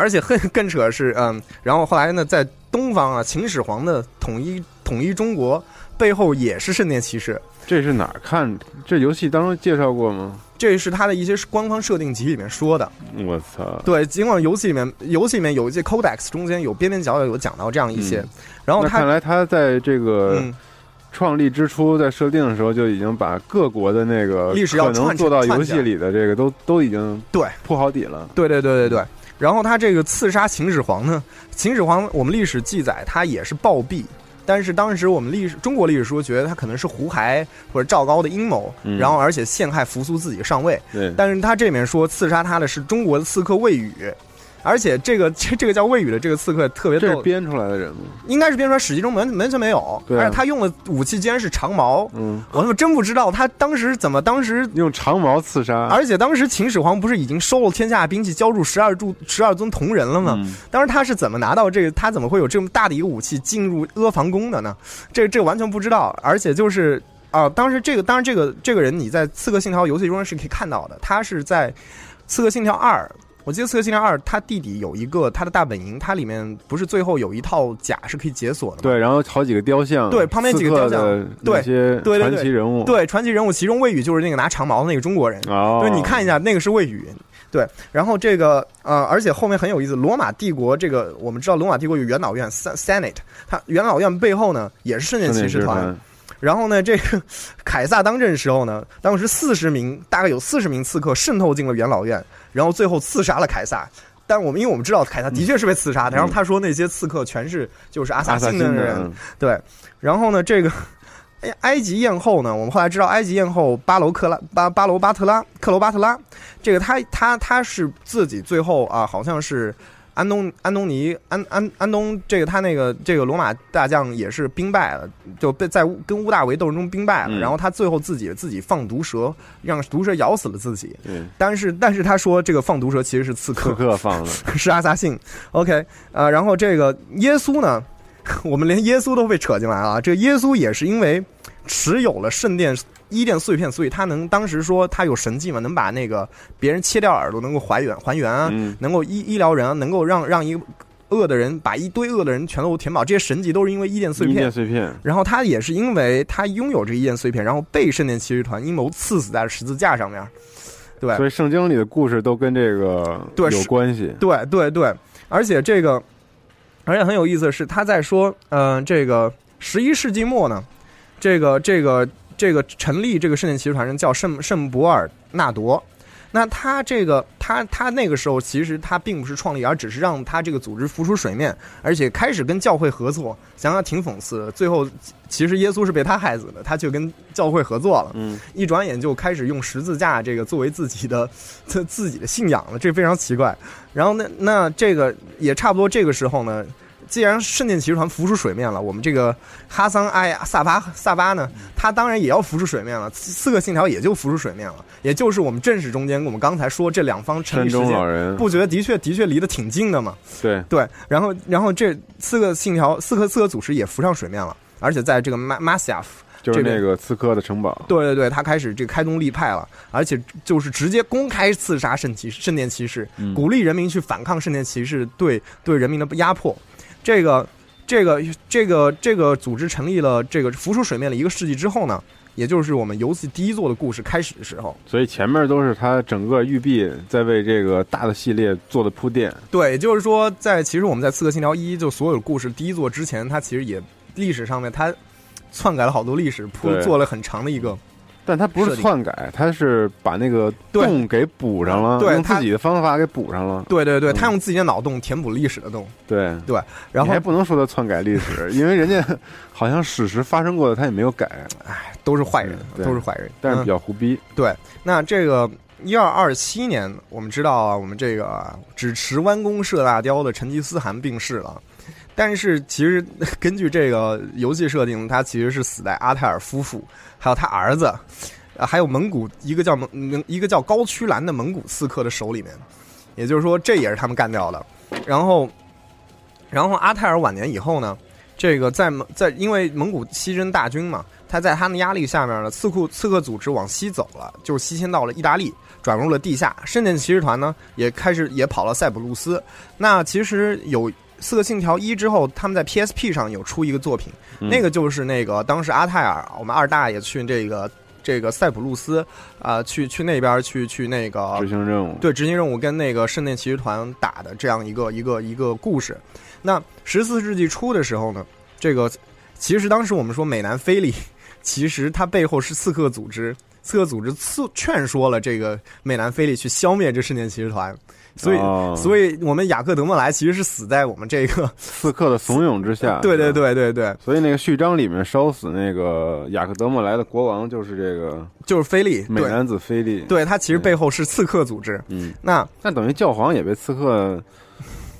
而且更更扯的是，嗯，然后后来呢，在东方啊，秦始皇的统一统一中国背后也是圣殿骑士。这是哪儿看？这游戏当中介绍过吗？这是他的一些官方设定集里面说的。我操！对，尽管游戏里面游戏里面有一些 codex 中间有边边角角有讲到这样一些，嗯、然后他看来他在这个。嗯创立之初，在设定的时候就已经把各国的那个历史要可能做到游戏里的这个都都已经对铺好底了。对对对对对。然后他这个刺杀秦始皇呢，秦始皇我们历史记载他也是暴毙，但是当时我们历史中国历史书觉得他可能是胡亥或者赵高的阴谋，嗯、然后而且陷害扶苏自己上位。对。但是他这里面说刺杀他的是中国的刺客魏宇。而且这个这 这个叫魏宇的这个刺客特别逗，这是编出来的人吗？应该是编出来，史记中完完全没有。对、啊，而且他用的武器竟然是长矛。嗯，我他妈真不知道他当时怎么当时用长矛刺杀。而且当时秦始皇不是已经收了天下兵器，交入十二柱十二尊铜人了吗？嗯、当时他是怎么拿到这个？他怎么会有这么大的一个武器进入阿房宫的呢？这这完全不知道。而且就是啊、呃，当时这个当然这个这个人你在《刺客信条》游戏中是可以看到的，他是在《刺客信条二》。我记得《刺客信条二》，他弟弟有一个他的大本营，它里面不是最后有一套甲是可以解锁的吗？对，然后好几个雕像，对，旁边几个雕像，对，些对传奇人物，对，传奇人物，其中魏宇就是那个拿长矛的那个中国人。哦，对，你看一下，那个是魏宇。对，然后这个呃，而且后面很有意思，罗马帝国这个我们知道，罗马帝国有元老院 （Senate），它元老院背后呢也是圣殿骑士团。然后呢，这个凯撒当政时候呢，当时四十名，大概有四十名刺客渗透进了元老院，然后最后刺杀了凯撒。但我们因为我们知道凯撒的确是被刺杀的，然后他说那些刺客全是就是阿萨辛的人，对。然后呢，这个埃，埃及艳后呢，我们后来知道埃及艳后巴楼克拉巴巴罗巴特拉克罗巴特拉，这个他他他是自己最后啊，好像是。安东安东尼安安安东，这个他那个这个罗马大将也是兵败了，就被在跟乌大维斗争中兵败了。嗯、然后他最后自己自己放毒蛇，让毒蛇咬死了自己。嗯、但是但是他说这个放毒蛇其实是刺客，刺客放的，是阿萨信。OK 啊、呃，然后这个耶稣呢，我们连耶稣都被扯进来了。这个耶稣也是因为持有了圣殿。伊甸碎片，所以他能当时说他有神迹嘛，能把那个别人切掉耳朵能够还原还原啊，嗯、能够医医疗人啊，能够让让一个恶的人把一堆恶的人全都填饱，这些神迹都是因为伊甸碎片。伊甸碎片。然后他也是因为他拥有这个伊甸碎片，然后被圣殿骑士团阴谋刺死在了十字架上面。对，所以圣经里的故事都跟这个对有关系。对对对，而且这个而且很有意思的是，他在说，嗯、呃，这个十一世纪末呢，这个这个。这个成立这个圣殿骑士团人叫圣圣博尔纳多，那他这个他他那个时候其实他并不是创立，而只是让他这个组织浮出水面，而且开始跟教会合作，想想挺讽刺的。最后其实耶稣是被他害死的，他却跟教会合作了，嗯，一转眼就开始用十字架这个作为自己的自自己的信仰了，这非常奇怪。然后那那这个也差不多这个时候呢。既然圣殿骑士团浮出水面了，我们这个哈桑艾萨巴萨巴呢，他当然也要浮出水面了。四个信条也就浮出水面了，也就是我们正史中间，我们刚才说这两方成立时间，不觉得的确的确离得挺近的吗？对对，然后然后这四个信条，四个四个组织也浮上水面了，而且在这个马马西亚夫。就是那个刺客的城堡，对对对，他开始这个开宗立派了，而且就是直接公开刺杀圣骑圣殿骑士，嗯、鼓励人民去反抗圣殿骑士对对人民的压迫。这个这个这个这个组织成立了，这个浮出水面了一个世纪之后呢，也就是我们游戏第一座的故事开始的时候。所以前面都是他整个育碧在为这个大的系列做的铺垫。对，也就是说，在其实我们在《刺客信条一》就所有故事第一座之前，它其实也历史上面它篡改了好多历史，铺做了很长的一个。但他不是篡改，他是把那个洞给补上了，对用自己的方法给补上了。对对对，嗯他用自己的脑洞填补历史的洞。对对，然后还不能说他篡改历史，因为人家好像史实发生过的他也没有改。哎，都是坏人，都是坏人，但是比较胡逼。对，那这个一二二七年，我们知道啊，我们这个只持弯弓射大雕的成吉思汗病逝了。但是其实 根据这个游戏设定，他其实是死在阿泰尔夫妇还有他儿子，还有蒙古一个叫蒙一个叫高区兰的蒙古刺客的手里面。也就是说，这也是他们干掉的。然后，然后阿泰尔晚年以后呢，这个在蒙在因为蒙古西征大军嘛，他在他们压力下面呢，刺库刺客组织往西走了，就西迁到了意大利，转入了地下。圣殿骑士团呢，也开始也跑了塞浦路斯。那其实有《刺客信条一》之后，他们在 PSP 上有出一个作品，那个就是那个当时阿泰尔我们二大爷去这个。这个塞浦路斯啊，去去那边去去那个执行任务，对执行任务跟那个圣殿骑士团打的这样一个一个一个故事。那十四世纪初的时候呢，这个其实当时我们说美南菲利，其实它背后是刺客组织，刺客组织刺劝说了这个美南菲利去消灭这圣殿骑士团。所以，所以我们雅克德莫莱其实是死在我们这个刺客的怂恿之下。对对对对对。所以那个序章里面烧死那个雅克德莫莱的国王就是这个，就是菲利，美男子菲利。对他其实背后是刺客组织。嗯，那那等于教皇也被刺客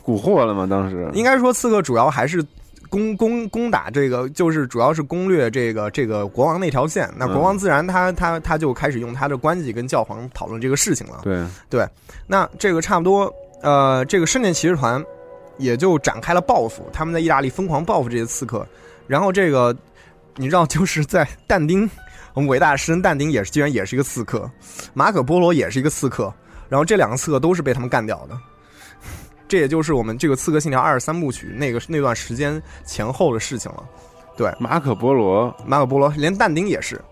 蛊惑了吗？当时应该说刺客主要还是。攻攻攻打这个，就是主要是攻略这个这个国王那条线。那国王自然他他他就开始用他的关系跟教皇讨论这个事情了。对对，那这个差不多，呃，这个圣殿骑士团也就展开了报复，他们在意大利疯狂报复这些刺客。然后这个你知道，就是在但丁，我们伟大的诗人但丁也是，居然也是一个刺客，马可波罗也是一个刺客，然后这两个刺客都是被他们干掉的。这也就是我们这个《刺客信条二》三部曲那个那段时间前后的事情了。对，马可波罗，马可波罗，连但丁也是，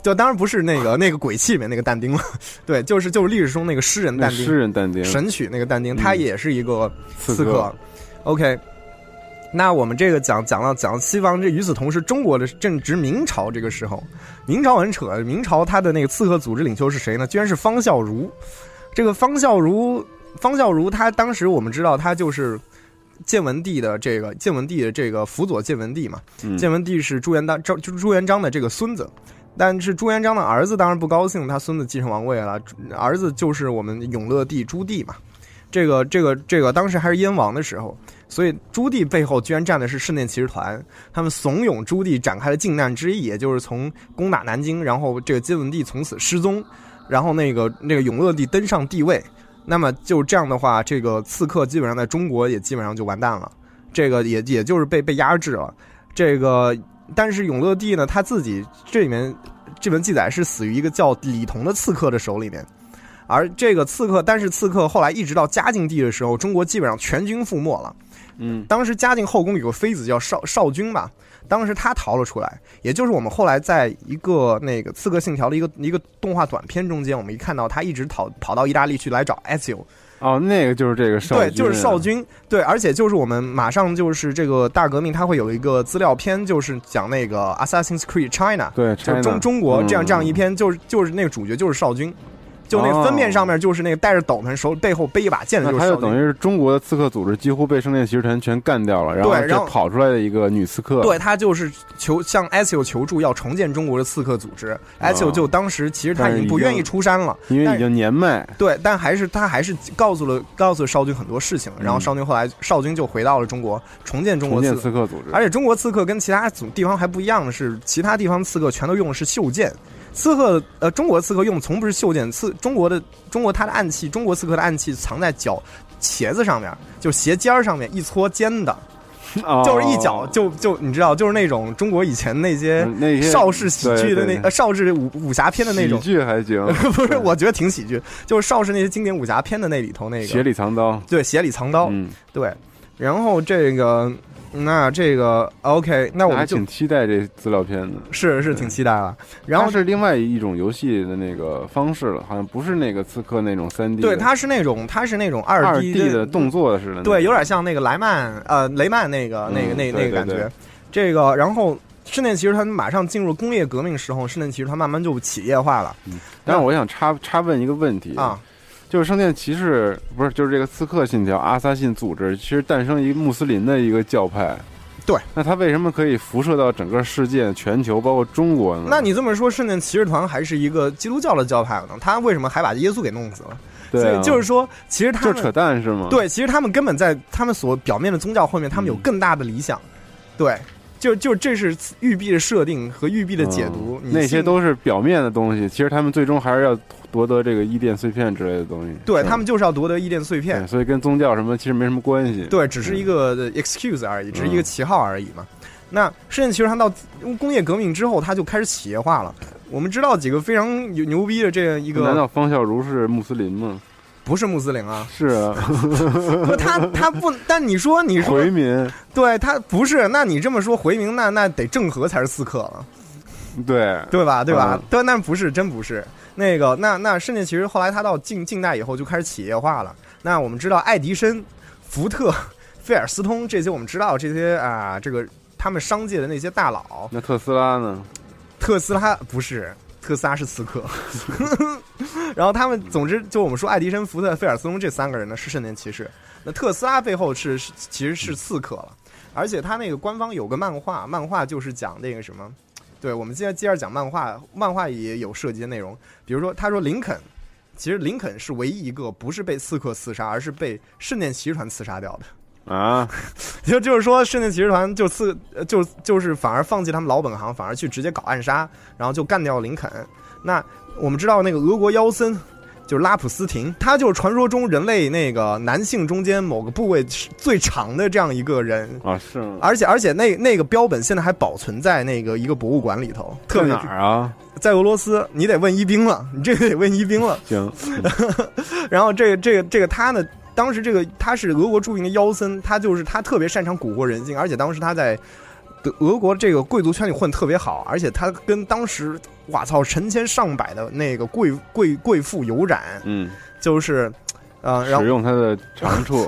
就当然不是那个那个鬼泣里面那个但丁了。对，就是就是历史中那个诗人但丁，诗人但丁，神曲那个但丁，他也是一个刺客。OK，那我们这个讲讲到讲西方，这与此同时，中国的正值明朝这个时候，明朝很扯，明朝他的那个刺客组织领袖是谁呢？居然是方孝孺。这个方孝孺。方孝孺他当时我们知道他就是建文帝的这个建文帝的这个辅佐建文帝嘛，建文帝是朱元璋朱朱元璋的这个孙子，但是朱元璋的儿子当然不高兴，他孙子继承王位了，儿子就是我们永乐帝朱棣嘛，这个这个这个当时还是燕王的时候，所以朱棣背后居然站的是圣殿骑士团，他们怂恿朱棣展开了靖难之役，也就是从攻打南京，然后这个建文帝从此失踪，然后那个那个永乐帝登上帝位。那么就这样的话，这个刺客基本上在中国也基本上就完蛋了，这个也也就是被被压制了。这个但是永乐帝呢，他自己这里面这本记载是死于一个叫李同的刺客的手里面，而这个刺客，但是刺客后来一直到嘉靖帝的时候，中国基本上全军覆没了。嗯，当时嘉靖后宫有个妃子叫少少君嘛。当时他逃了出来，也就是我们后来在一个那个《刺客信条》的一个一个动画短片中间，我们一看到他一直逃跑到意大利去来找艾 o 哦，那个就是这个少对，就是少军。对，而且就是我们马上就是这个大革命，他会有一个资料片，就是讲那个《Assassin's Creed China》对，就中中国这样这样一篇，就是就是那个主角就是少军。就那封面上面就是那个戴着斗篷，手背后背一把剑的，就是。他就等于是中国的刺客组织几乎被圣殿骑士团全干掉了，然后然后跑出来的一个女刺客。对他就是求向艾修求助，要重建中国的刺客组织。艾修就当时其实他已经不愿意出山了，因为已经年迈。对，但还是他还是告诉了告诉少军很多事情，然后少军后来少军就回到了中国，重建中国刺客组织。而且中国刺客跟其他组地方还不一样的是，其他地方刺客全都用的是袖剑。刺客，呃，中国刺客用的从不是袖剑，刺中国的中国它的暗器，中国刺客的暗器藏在脚茄子上面，就鞋尖儿上面一搓尖的，就是一脚就就你知道，就是那种中国以前那些邵氏喜剧的那呃邵氏武武侠片的那种。喜剧还行，不是，我觉得挺喜剧，就是邵氏那些经典武侠片的那里头那个鞋里藏刀，对，鞋里藏刀，嗯，对，然后这个。那这个 OK，那我还挺期待这资料片的，是是挺期待了。然后是另外一种游戏的那个方式了，好像不是那个刺客那种三 D，对，它是那种它是那种二 D 的动作似的，对，有点像那个莱曼呃雷曼那个那个那那个感觉。这个然后室内骑士它马上进入工业革命时候，室内骑士它慢慢就企业化了。嗯但是我想插插问一个问题啊。就是圣殿骑士不是，就是这个刺客信条阿萨信组织，其实诞生一个穆斯林的一个教派，对，那它为什么可以辐射到整个世界、全球，包括中国呢？那你这么说，圣殿骑士团还是一个基督教的教派呢？他为什么还把耶稣给弄死了？对、啊，就是说，其实他就扯淡是吗？对，其实他们根本在他们所表面的宗教后面，他们有更大的理想。嗯、对，就就这是玉璧的设定和玉璧的解读，嗯、那些都是表面的东西。其实他们最终还是要夺得这个伊甸碎片之类的东西。对他们就是要夺得伊甸碎片，所以跟宗教什么其实没什么关系。对，只是一个 excuse 而已，只是一个旗号而已嘛。那甚至其实它到工业革命之后，它就开始企业化了。我们知道几个非常牛牛逼的这样一个，难道方孝孺是穆斯林吗？不是穆斯林啊，是啊，不，他他不，但你说你说回民，对他不是，那你这么说回民，那那得郑和才是刺客了，对对吧？对吧？但不是，真不是那个，那那甚至其实后来他到近近代以后就开始企业化了。那我们知道爱迪生、福特、菲尔斯通这些，我们知道这些啊，这个他们商界的那些大佬。那特斯拉呢？特斯拉不是。特斯拉是刺客，然后他们总之就我们说爱迪生、福特、菲尔斯通这三个人呢是圣殿骑士，那特斯拉背后是其实是刺客了，而且他那个官方有个漫画，漫画就是讲那个什么，对我们接着接着讲漫画，漫画也有涉及的内容，比如说他说林肯，其实林肯是唯一一个不是被刺客刺杀，而是被圣殿骑士团刺杀掉的。啊，就就是说，圣殿骑士团就刺，就就是反而放弃他们老本行，反而去直接搞暗杀，然后就干掉林肯。那我们知道那个俄国妖僧，就是拉普斯廷，他就是传说中人类那个男性中间某个部位最长的这样一个人啊，是吗？而且而且那那个标本现在还保存在那个一个博物馆里头，特别哪儿啊？在俄罗斯，你得问一兵了，你这个得问一兵了。行，然后这个这个这个他呢？当时这个他是俄国著名的妖僧，他就是他特别擅长蛊惑人心，而且当时他在俄国这个贵族圈里混特别好，而且他跟当时哇操成千上百的那个贵贵贵妇有染，嗯，就是呃，然后使用他的长处，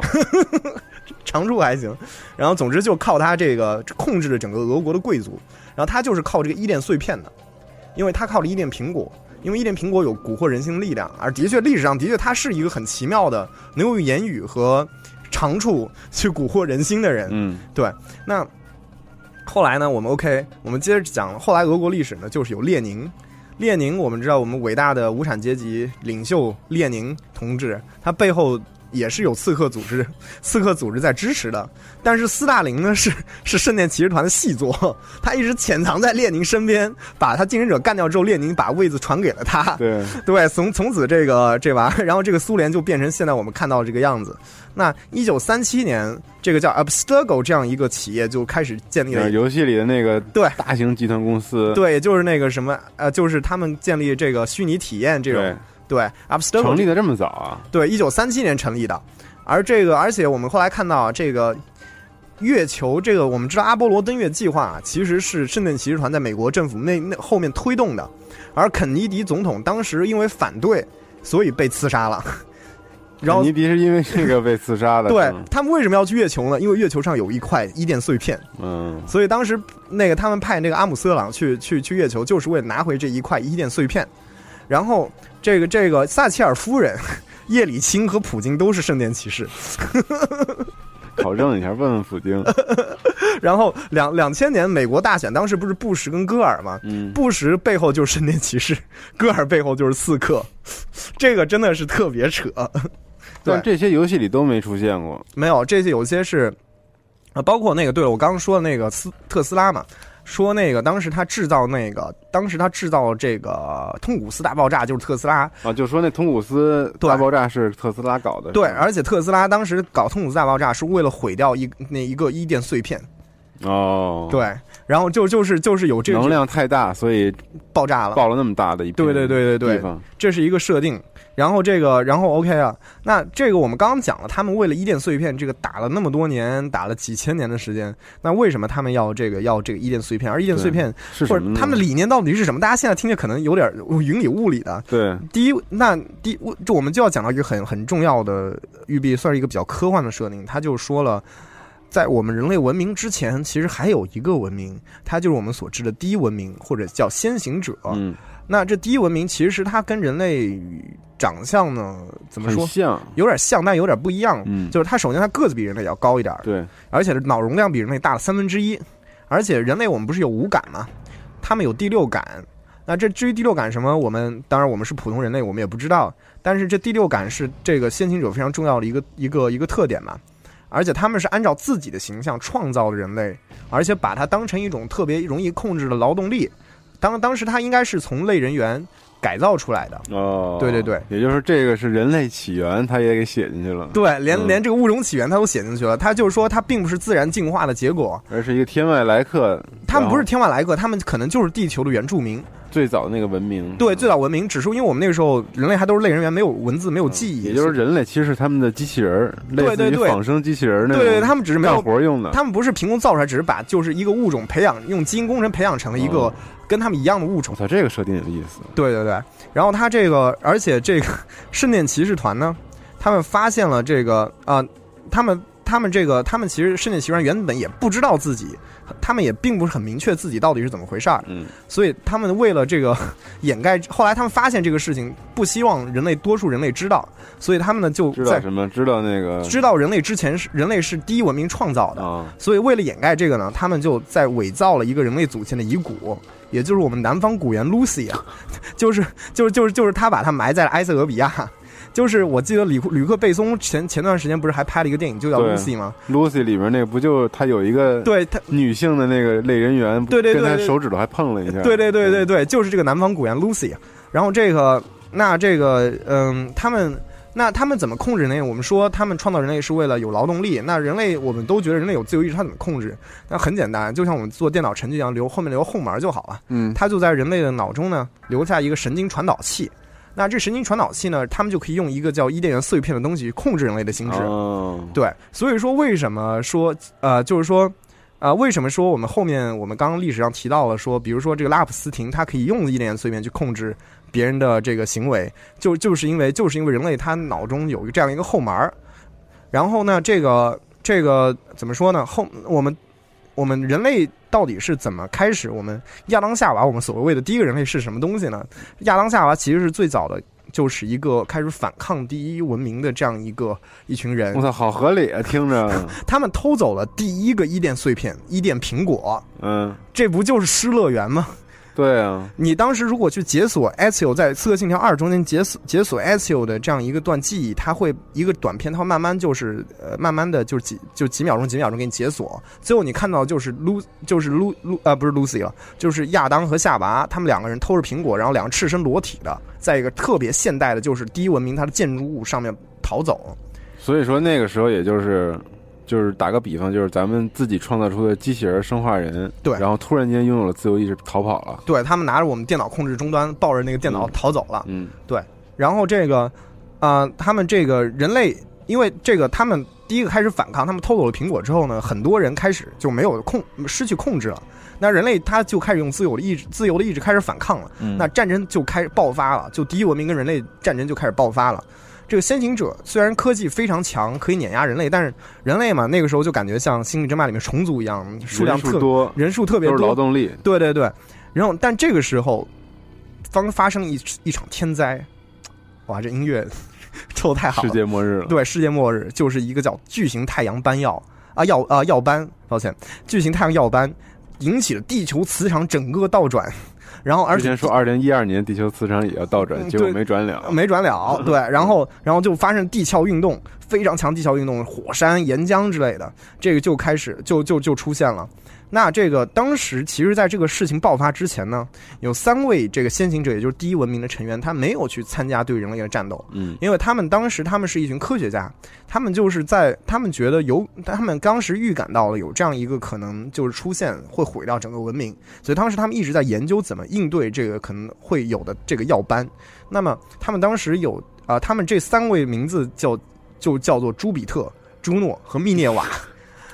长处还行，然后总之就靠他这个控制了整个俄国的贵族，然后他就是靠这个伊甸碎片的，因为他靠了伊甸苹果。因为伊甸苹果有蛊惑人心的力量，而的确历史上的确他是一个很奇妙的能用言语和长处去蛊惑人心的人。嗯，对。那后来呢？我们 OK，我们接着讲。后来俄国历史呢，就是有列宁。列宁，我们知道我们伟大的无产阶级领袖列宁同志，他背后也是有刺客组织、刺客组织在支持的。但是斯大林呢，是 是圣殿骑士团的细作，他一直潜藏在列宁身边，把他竞争者干掉之后，列宁把位子传给了他。对对，从从此这个这玩意儿，然后这个苏联就变成现在我们看到这个样子。那一九三七年，这个叫 Abstergo 这样一个企业就开始建立了游戏里的那个对大型集团公司，对，就是那个什么呃，就是他们建立这个虚拟体验这种对 Abstergo 成立的这么早啊？对，一九三七年成立的。而这个，而且我们后来看到这个月球，这个我们知道阿波罗登月计划其实是圣殿骑士团在美国政府那那后面推动的，而肯尼迪总统当时因为反对，所以被刺杀了。然后肯尼迪是因为这个被刺杀的。对他们为什么要去月球呢？因为月球上有一块伊甸碎片。嗯，所以当时那个他们派那个阿姆斯特朗去去去月球，就是为了拿回这一块伊甸碎片。然后这个这个撒切尔夫人。叶利钦和普京都是圣殿骑士，考证一下，问问普京。然后两两千年美国大选，当时不是布什跟戈尔吗？嗯，布什背后就是圣殿骑士，戈尔背后就是刺客，这个真的是特别扯。但这些游戏里都没出现过，没有这些有些是啊，包括那个，对了，我刚刚说的那个斯特斯拉嘛。说那个当时他制造那个，当时他制造这个通古斯大爆炸就是特斯拉。啊，就说那通古斯大爆炸是特斯拉搞的，对，而且特斯拉当时搞通古斯大爆炸是为了毁掉一那一个伊甸碎片，哦，对，然后就就是就是有这个能量太大，所以爆炸了，爆了那么大的一对对对对对，这是一个设定。然后这个，然后 OK 啊，那这个我们刚刚讲了，他们为了伊甸碎片，这个打了那么多年，打了几千年的时间，那为什么他们要这个要这个伊甸碎片？而伊甸碎片或者他们的理念到底是什么？大家现在听着可能有点云里雾里的。对，第一，那第这我们就要讲到一个很很重要的玉璧，算是一个比较科幻的设定。他就说了，在我们人类文明之前，其实还有一个文明，它就是我们所知的第一文明，或者叫先行者。嗯。那这第一文明其实它跟人类长相呢，怎么说？像，有点像，但有点不一样。嗯就是它首先它个子比人类要高一点儿，对，而且脑容量比人类大了三分之一，而且人类我们不是有五感吗？他们有第六感。那这至于第六感什么，我们当然我们是普通人类，我们也不知道。但是这第六感是这个先行者非常重要的一个一个一个特点嘛。而且他们是按照自己的形象创造的人类，而且把它当成一种特别容易控制的劳动力。当当时他应该是从类人猿改造出来的，哦，对对对，也就是这个是人类起源，他也给写进去了，对，连嗯。连这个物种起源他都写进去了。他就是说，它并不是自然进化的结果，而是一个天外来客，他们不是天外来客，他们可能就是地球的原住民。最早那个文明，对，最早文明，只是因为我们那个时候人类还都是类人猿，没有文字，没有记忆，也就是人类其实是他们的机器人，类似于对对对。仿生机器人儿那种，对对，他们只是没有干活用的，他们不是凭空造出来，只是把就是一个物种培养，用基因工程培养成了一个哦跟他们一样的物种我。操，这个设定有意思，对对对，然后他这个，而且这个圣殿骑士团呢，他们发现了这个啊、他们他们这个他们其实圣殿骑士团原本也不知道自己，他们也并不是很明确自己到底是怎么回事儿，嗯，所以他们为了这个 掩盖，后来他们发现这个事情，不希望人类多数人类知道，所以他们呢就在知道什么？知道那个知道人类之前是人类是第一文明创造的，啊，所以为了掩盖这个呢，他们就在伪造了一个人类祖先的遗骨，也就是我们南方古猿 Lucy 啊，就是就是就是就是他把他埋在了埃塞俄比亚。就是我记得吕吕克贝松前前段时间不是还拍了一个电影，就叫 Lucy 吗？Lucy 里面那个不就他有一个对他，女性的那个类人猿，对对对跟他手指头还碰了一下，对对对对对，就是这个南方古猿 Lucy。然后这个，那这个，嗯，他们，那他们怎么控制人类？我们说他们创造人类是为了有劳动力。那人类，我们都觉得人类有自由意志，他怎么控制？那很简单，就像我们做电脑程序一样，留后面留后门就好了。嗯，它就在人类的脑中呢留下一个神经传导器。那这神经传导器呢，他们就可以用一个叫伊甸园碎片的东西去控制人类的心智。哦，对，所以说为什么说呃，就是说。呃，为什么说我们后面我们刚刚历史上提到了说，比如说这个拉普斯廷，他可以用伊甸园碎片去控制别人的这个行为，就就是因为就是因为人类他脑中有一个这样一个后门儿，然后呢，这个这个怎么说呢？后我们我们人类到底是怎么开始？我们亚当夏娃，我们所谓的第一个人类是什么东西呢？亚当夏娃其实是最早的，就是一个开始反抗第一文明的这样一个一群人我。操，好合理啊，听着，他们偷走了第一个伊甸碎片，伊甸苹果，嗯，这不就是失乐园吗？对啊，你当时如果去解锁 Ezio 在《刺客信条二》中间解锁解锁 Ezio 的这样一个段记忆，它会一个短片，它会慢慢就是呃慢慢的就是几就几秒钟几秒钟给你解锁，最后你看到就是卢就是卢卢呃不是 Lucy 了，就是亚当和夏娃他们两个人偷着苹果，然后两个赤身裸体的，在一个特别现代的，就是第一文明它的建筑物上面逃走。所以说那个时候也就是。就是打个比方，就是咱们自己创造出的机器人生化人，对然后突然间拥有了自由意志，逃跑了，对他们拿着我们电脑控制终端，抱着那个电脑嗯逃走了。嗯，对然后这个，啊，他们这个人类，因为这个他们第一个开始反抗，他们偷走了苹果之后呢，很多人开始就没有控失去控制了。那人类他就开始用自由的意志，自由的意志开始反抗了。嗯那战争就开始爆发了，就第一文明跟人类战争就开始爆发了。这个先行者虽然科技非常强，可以碾压人类，但是人类嘛，那个时候就感觉像《星际争霸》里面虫族一样，数量人特数多，人数特别多都是多，劳动力，对对对，然后但这个时候，刚发生一一场天灾，哇，这音乐 奏的太好了世。界末日了，对，世界末日就是一个叫巨型太阳斑耀啊耀啊耀斑，抱歉，巨型太阳耀斑引起了地球磁场整个倒转，然后而且之前说二零一二年地球磁场也要倒转，嗯结果没转了，没转了，对，然后然后就发生地壳运动，非常强地壳运动，火山、岩浆之类的，这个就开始就就就出现了。那这个当时其实在这个事情爆发之前呢，有三位这个先行者，也就是第一文明的成员，他没有去参加对人类的战斗，嗯，因为他们当时他们是一群科学家，他们就是在他们觉得有，他们当时预感到了有这样一个可能就是出现会毁掉整个文明，所以当时他们一直在研究怎么应对这个可能会有的这个药斑。那么他们当时有啊、他们这三位名字叫就叫做朱比特、朱诺和密涅瓦。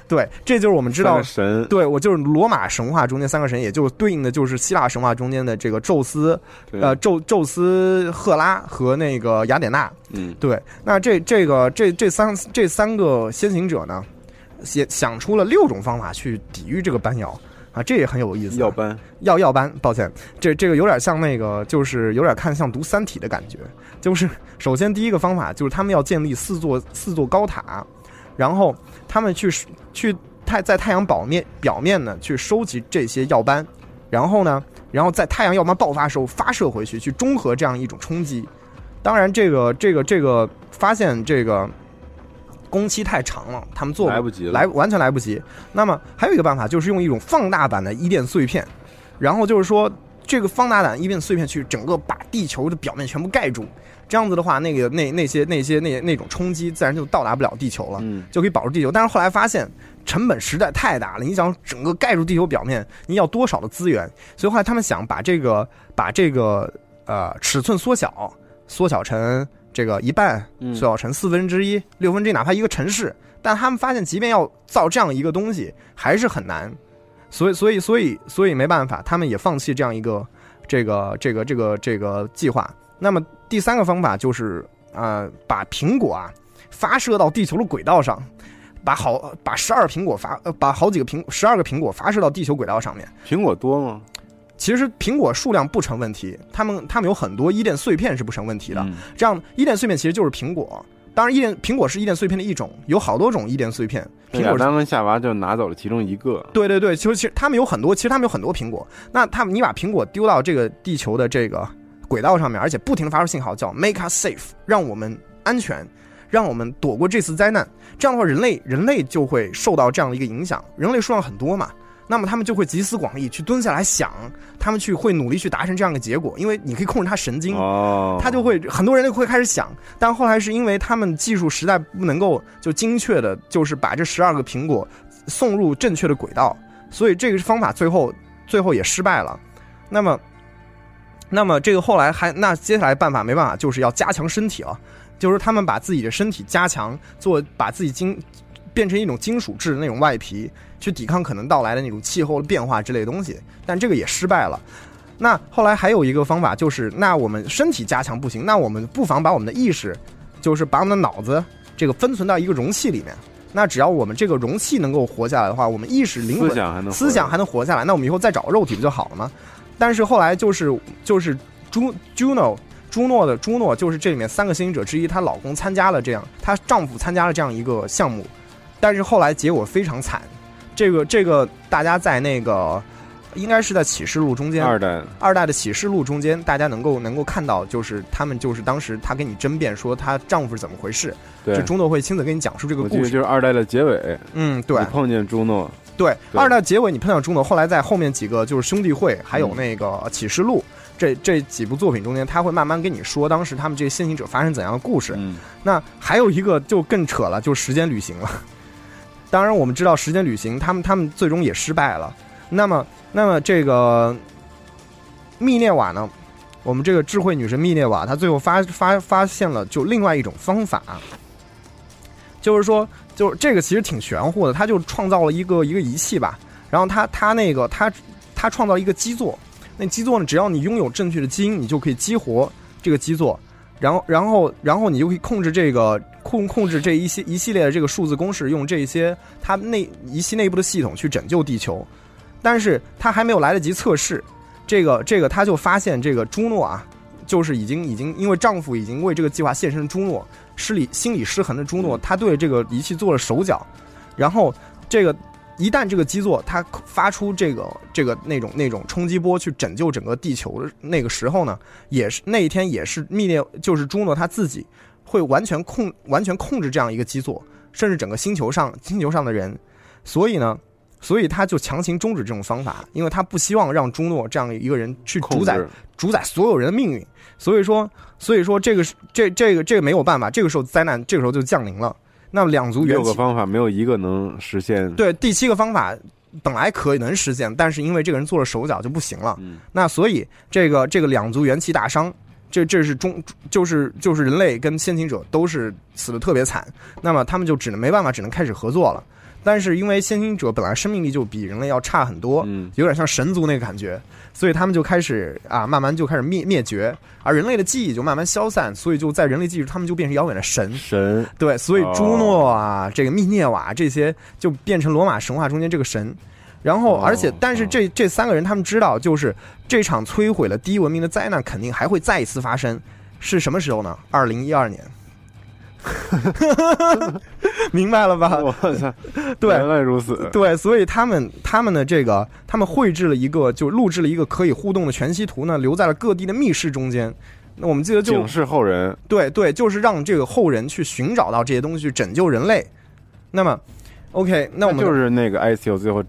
对，这就是我们知道神，对我就是罗马神话中间三个神，也就对应的就是希腊神话中间的这个宙斯，呃，宙宙斯、赫拉和那个雅典娜。嗯，对，那这这个这这三这三个先行者呢，也想出了六种方法去抵御这个斑药。啊，这也很有意思。耀斑，耀耀斑，抱歉，这这个有点像那个，就是有点看像读《三体》的感觉。就是首先第一个方法就是他们要建立四座四座高塔，然后他们去去太在太阳表面表面呢去收集这些耀斑，然后呢，然后在太阳耀斑爆发时候发射回去，去中和这样一种冲击。当然，这个这个这个发现这个工期太长了，他们做来不及了，来完全来不及。那么还有一个办法，就是用一种放大版的伊甸碎片，然后就是说这个放大版伊甸碎片去整个把地球的表面全部盖住，这样子的话，那个那那些那些那那种冲击自然就到达不了地球了，嗯，就可以保住地球。但是后来发现成本实在太大了，你想整个盖住地球表面，你要多少的资源？所以后来他们想把这个把这个呃尺寸缩小。缩小成这个一半，缩小成四分之一、六分之一，哪怕一个城市，但他们发现，即便要造这样一个东西，还是很难。所以，所以，所以，所以没办法，他们也放弃这样一个这个这个这个这个计划。那么，第三个方法就是呃，把苹果啊发射到地球的轨道上，把好把十二苹果发呃把好几个苹十二个苹果发射到地球轨道上面。苹果多吗？其实苹果数量不成问题，他们他们有很多伊甸碎片是不成问题的。这样伊甸碎片其实就是苹果，当然伊甸苹果是伊甸碎片的一种，有好多种伊甸碎片。苹果当跟夏娃就拿走了其中一个。对对对，其实其实他们有很多，其实他们有很多苹果。那他们你把苹果丢到这个地球的这个轨道上面，而且不停的发出信号，叫 make us safe，让我们安全，让我们躲过这次灾难。这样的话，人类人类就会受到这样的一个影响。人类数量很多嘛。那么他们就会集思广益，去蹲下来想，他们去会努力去达成这样的结果，因为你可以控制他神经，他就会很多人就会开始想。但后来是因为他们技术实在不能够就精确的，就是把这十二个苹果送入正确的轨道，所以这个方法最后最后也失败了。那么，那么这个后来还那接下来办法没办法，就是要加强身体了，就是他们把自己的身体加强，做把自己金变成一种金属制的那种外皮。去抵抗可能到来的那种气候的变化之类的东西，但这个也失败了。那后来还有一个方法，就是那我们身体加强不行，那我们不妨把我们的意识，就是把我们的脑子这个分存到一个容器里面。那只要我们这个容器能够活下来的话，我们意识、灵魂、思想还能思想还能活下来，那我们以后再找肉体不就好了吗？但是后来就是就是朱 Juno 朱诺的朱诺，就是这里面三个先行者之一，她老公参加了这样，她丈夫参加了这样一个项目，但是后来结果非常惨。这个这个，大家在那个，应该是在启示录中间，二代。二代的启示录中间，大家能够能够看到，就是他们就是当时她跟你争辩说她丈夫是怎么回事，对，朱诺会亲自跟你讲述这个故事，就是二代的结尾，嗯，对，碰见朱诺，对，二代结尾你碰到朱诺，后来在后面几个就是兄弟会，还有那个启示录这这几部作品中间，他会慢慢跟你说当时他们这些先行者发生怎样的故事，嗯，那还有一个就更扯了，就是时间旅行了。当然，我们知道时间旅行，他们他们最终也失败了。那么，那么这个密涅瓦呢？我们这个智慧女神密涅瓦，她最后发发发现了就另外一种方法，就是说，就是这个其实挺玄乎的。他就创造了一个一个仪器吧，然后他他那个他他创造一个基座，那基座呢，只要你拥有正确的基因，你就可以激活这个基座。然后，然后，然后你就可以控制这个控控制这一些一系列的这个数字公式，用这些它内仪器内部的系统去拯救地球。但是他还没有来得及测试，这个这个他就发现这个朱诺啊，就是已经已经因为丈夫已经为这个计划献身，朱诺失理心理失衡的朱诺，他对这个仪器做了手脚，然后这个。一旦这个基座它发出这个这个那种那种冲击波去拯救整个地球的那个时候呢，也是那一天也是密涅就是朱诺他自己会完全控完全控制这样一个基座，甚至整个星球上星球上的人，所以呢，所以他就强行终止这种方法，因为他不希望让朱诺这样一个人去主宰主宰所有人的命运，所以说所以说这个是这这个这个没有办法，这个时候灾难这个时候就降临了。那么两族元六个方法没有一个能实现。对，第七个方法本来可以能实现，但是因为这个人做了手脚就不行了。嗯，那所以这个这个两族元气大伤，这这是中就是就是人类跟先行者都是死的特别惨。那么他们就只能没办法，只能开始合作了。但是因为先行者本来生命力就比人类要差很多，嗯，有点像神族那个感觉，所以他们就开始啊，慢慢就开始灭灭绝，而人类的记忆就慢慢消散，所以就在人类记忆，他们就变成遥远的神神。对，所以朱诺啊，这个密涅瓦这些就变成罗马神话中间这个神。然后，哦而且，但是这这三个人他们知道，就是这场摧毁了第一文明的灾难肯定还会再一次发生，是什么时候呢？二零一二年，明白了吧？我操，对原来如此，对，所以他们他们的这个，他们绘制了一个，就录制了一个可以互动的全息图呢，留在了各地的密室中间。那我们记得就警示后人，对对，就是让这个后人去寻找到这些东西，去拯救人类。那么，OK，那我们就是那个 ICU 最后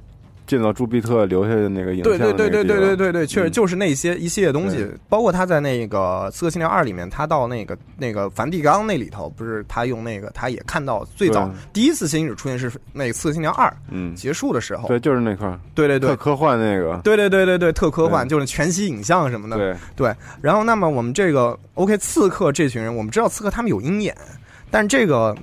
见到朱庇特留下的那个影像对对对对对对对对，确实嗯。就是那些一系列东西对，包括他在那个《刺客信条二》里面，他到那个那个梵蒂冈那里头，不是他用那个，他也看到最早第一次氙行者出现是那个《刺客信条二》嗯，结束的时候，对，就是那块儿。对对对。特科幻那个，对对对对对，特科幻就是全息影像什么的，对，对。然后，那么我们这个 OK 刺客这群人，我们知道刺客他们有鹰眼，但这个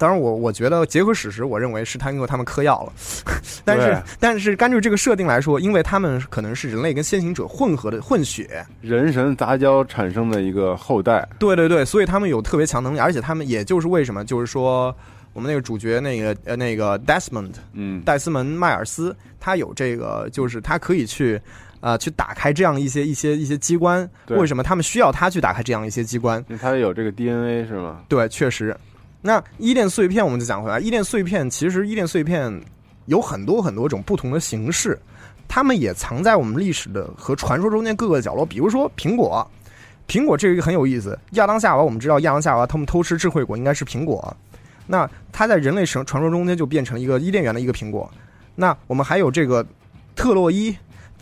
当然我我觉得结合史实，我认为是他因为他们嗑药了，但是但是根据这个设定来说，因为他们可能是人类跟先行者混合的混血，人神杂交产生的一个后代，对对对，所以他们有特别强能力，而且他们也就是为什么就是说我们那个主角那个呃那个 Desmond 嗯，戴斯蒙迈尔斯，他有这个就是他可以去。呃，去打开这样一些一些一些机关，为什么他们需要他去打开这样一些机关？因为它有这个 DNA 是吗？对，确实。那伊甸碎片我们就讲回来，伊甸碎片其实伊甸碎片有很多很多种不同的形式，它们也藏在我们历史的和传说中间各个角落。比如说苹果，苹果这个很有意思。亚当夏娃，我们知道亚当夏娃他们偷吃智慧果应该是苹果，那它在人类神传说中间就变成了一个伊甸园的一个苹果。那我们还有这个特洛伊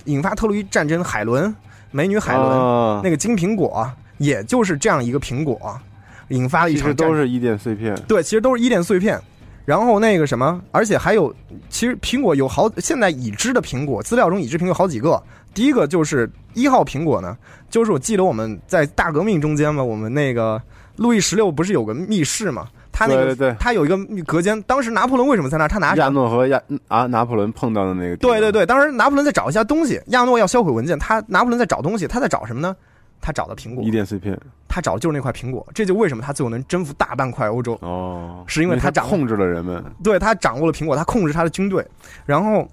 引发特洛伊战争，海伦美女海伦、啊那个金苹果，也就是这样一个苹果引发了一场其。实都是伊甸碎片，对，其实都是伊甸碎片。然后那个什么，而且还有，其实苹果有好，现在已知的苹果资料中已知苹果好几个。第一个就是一号苹果呢，就是我记得我们在大革命中间嘛，我们那个路易十六不是有个密室嘛？他那个他有一个隔间，当时拿破仑为什么在那儿？他拿亚诺和亚啊拿破仑碰到的那个，对对对，当时拿破仑在找一下东西，亚诺要销毁文件，他拿破仑在找东西，他在找什么呢？他找的苹果伊，甸碎片他找的就是那块苹果，这就为什么他最后能征服大半块欧洲。哦，是因为他他掌握控制了人们，对他掌握了苹果，他控制他的军队。然后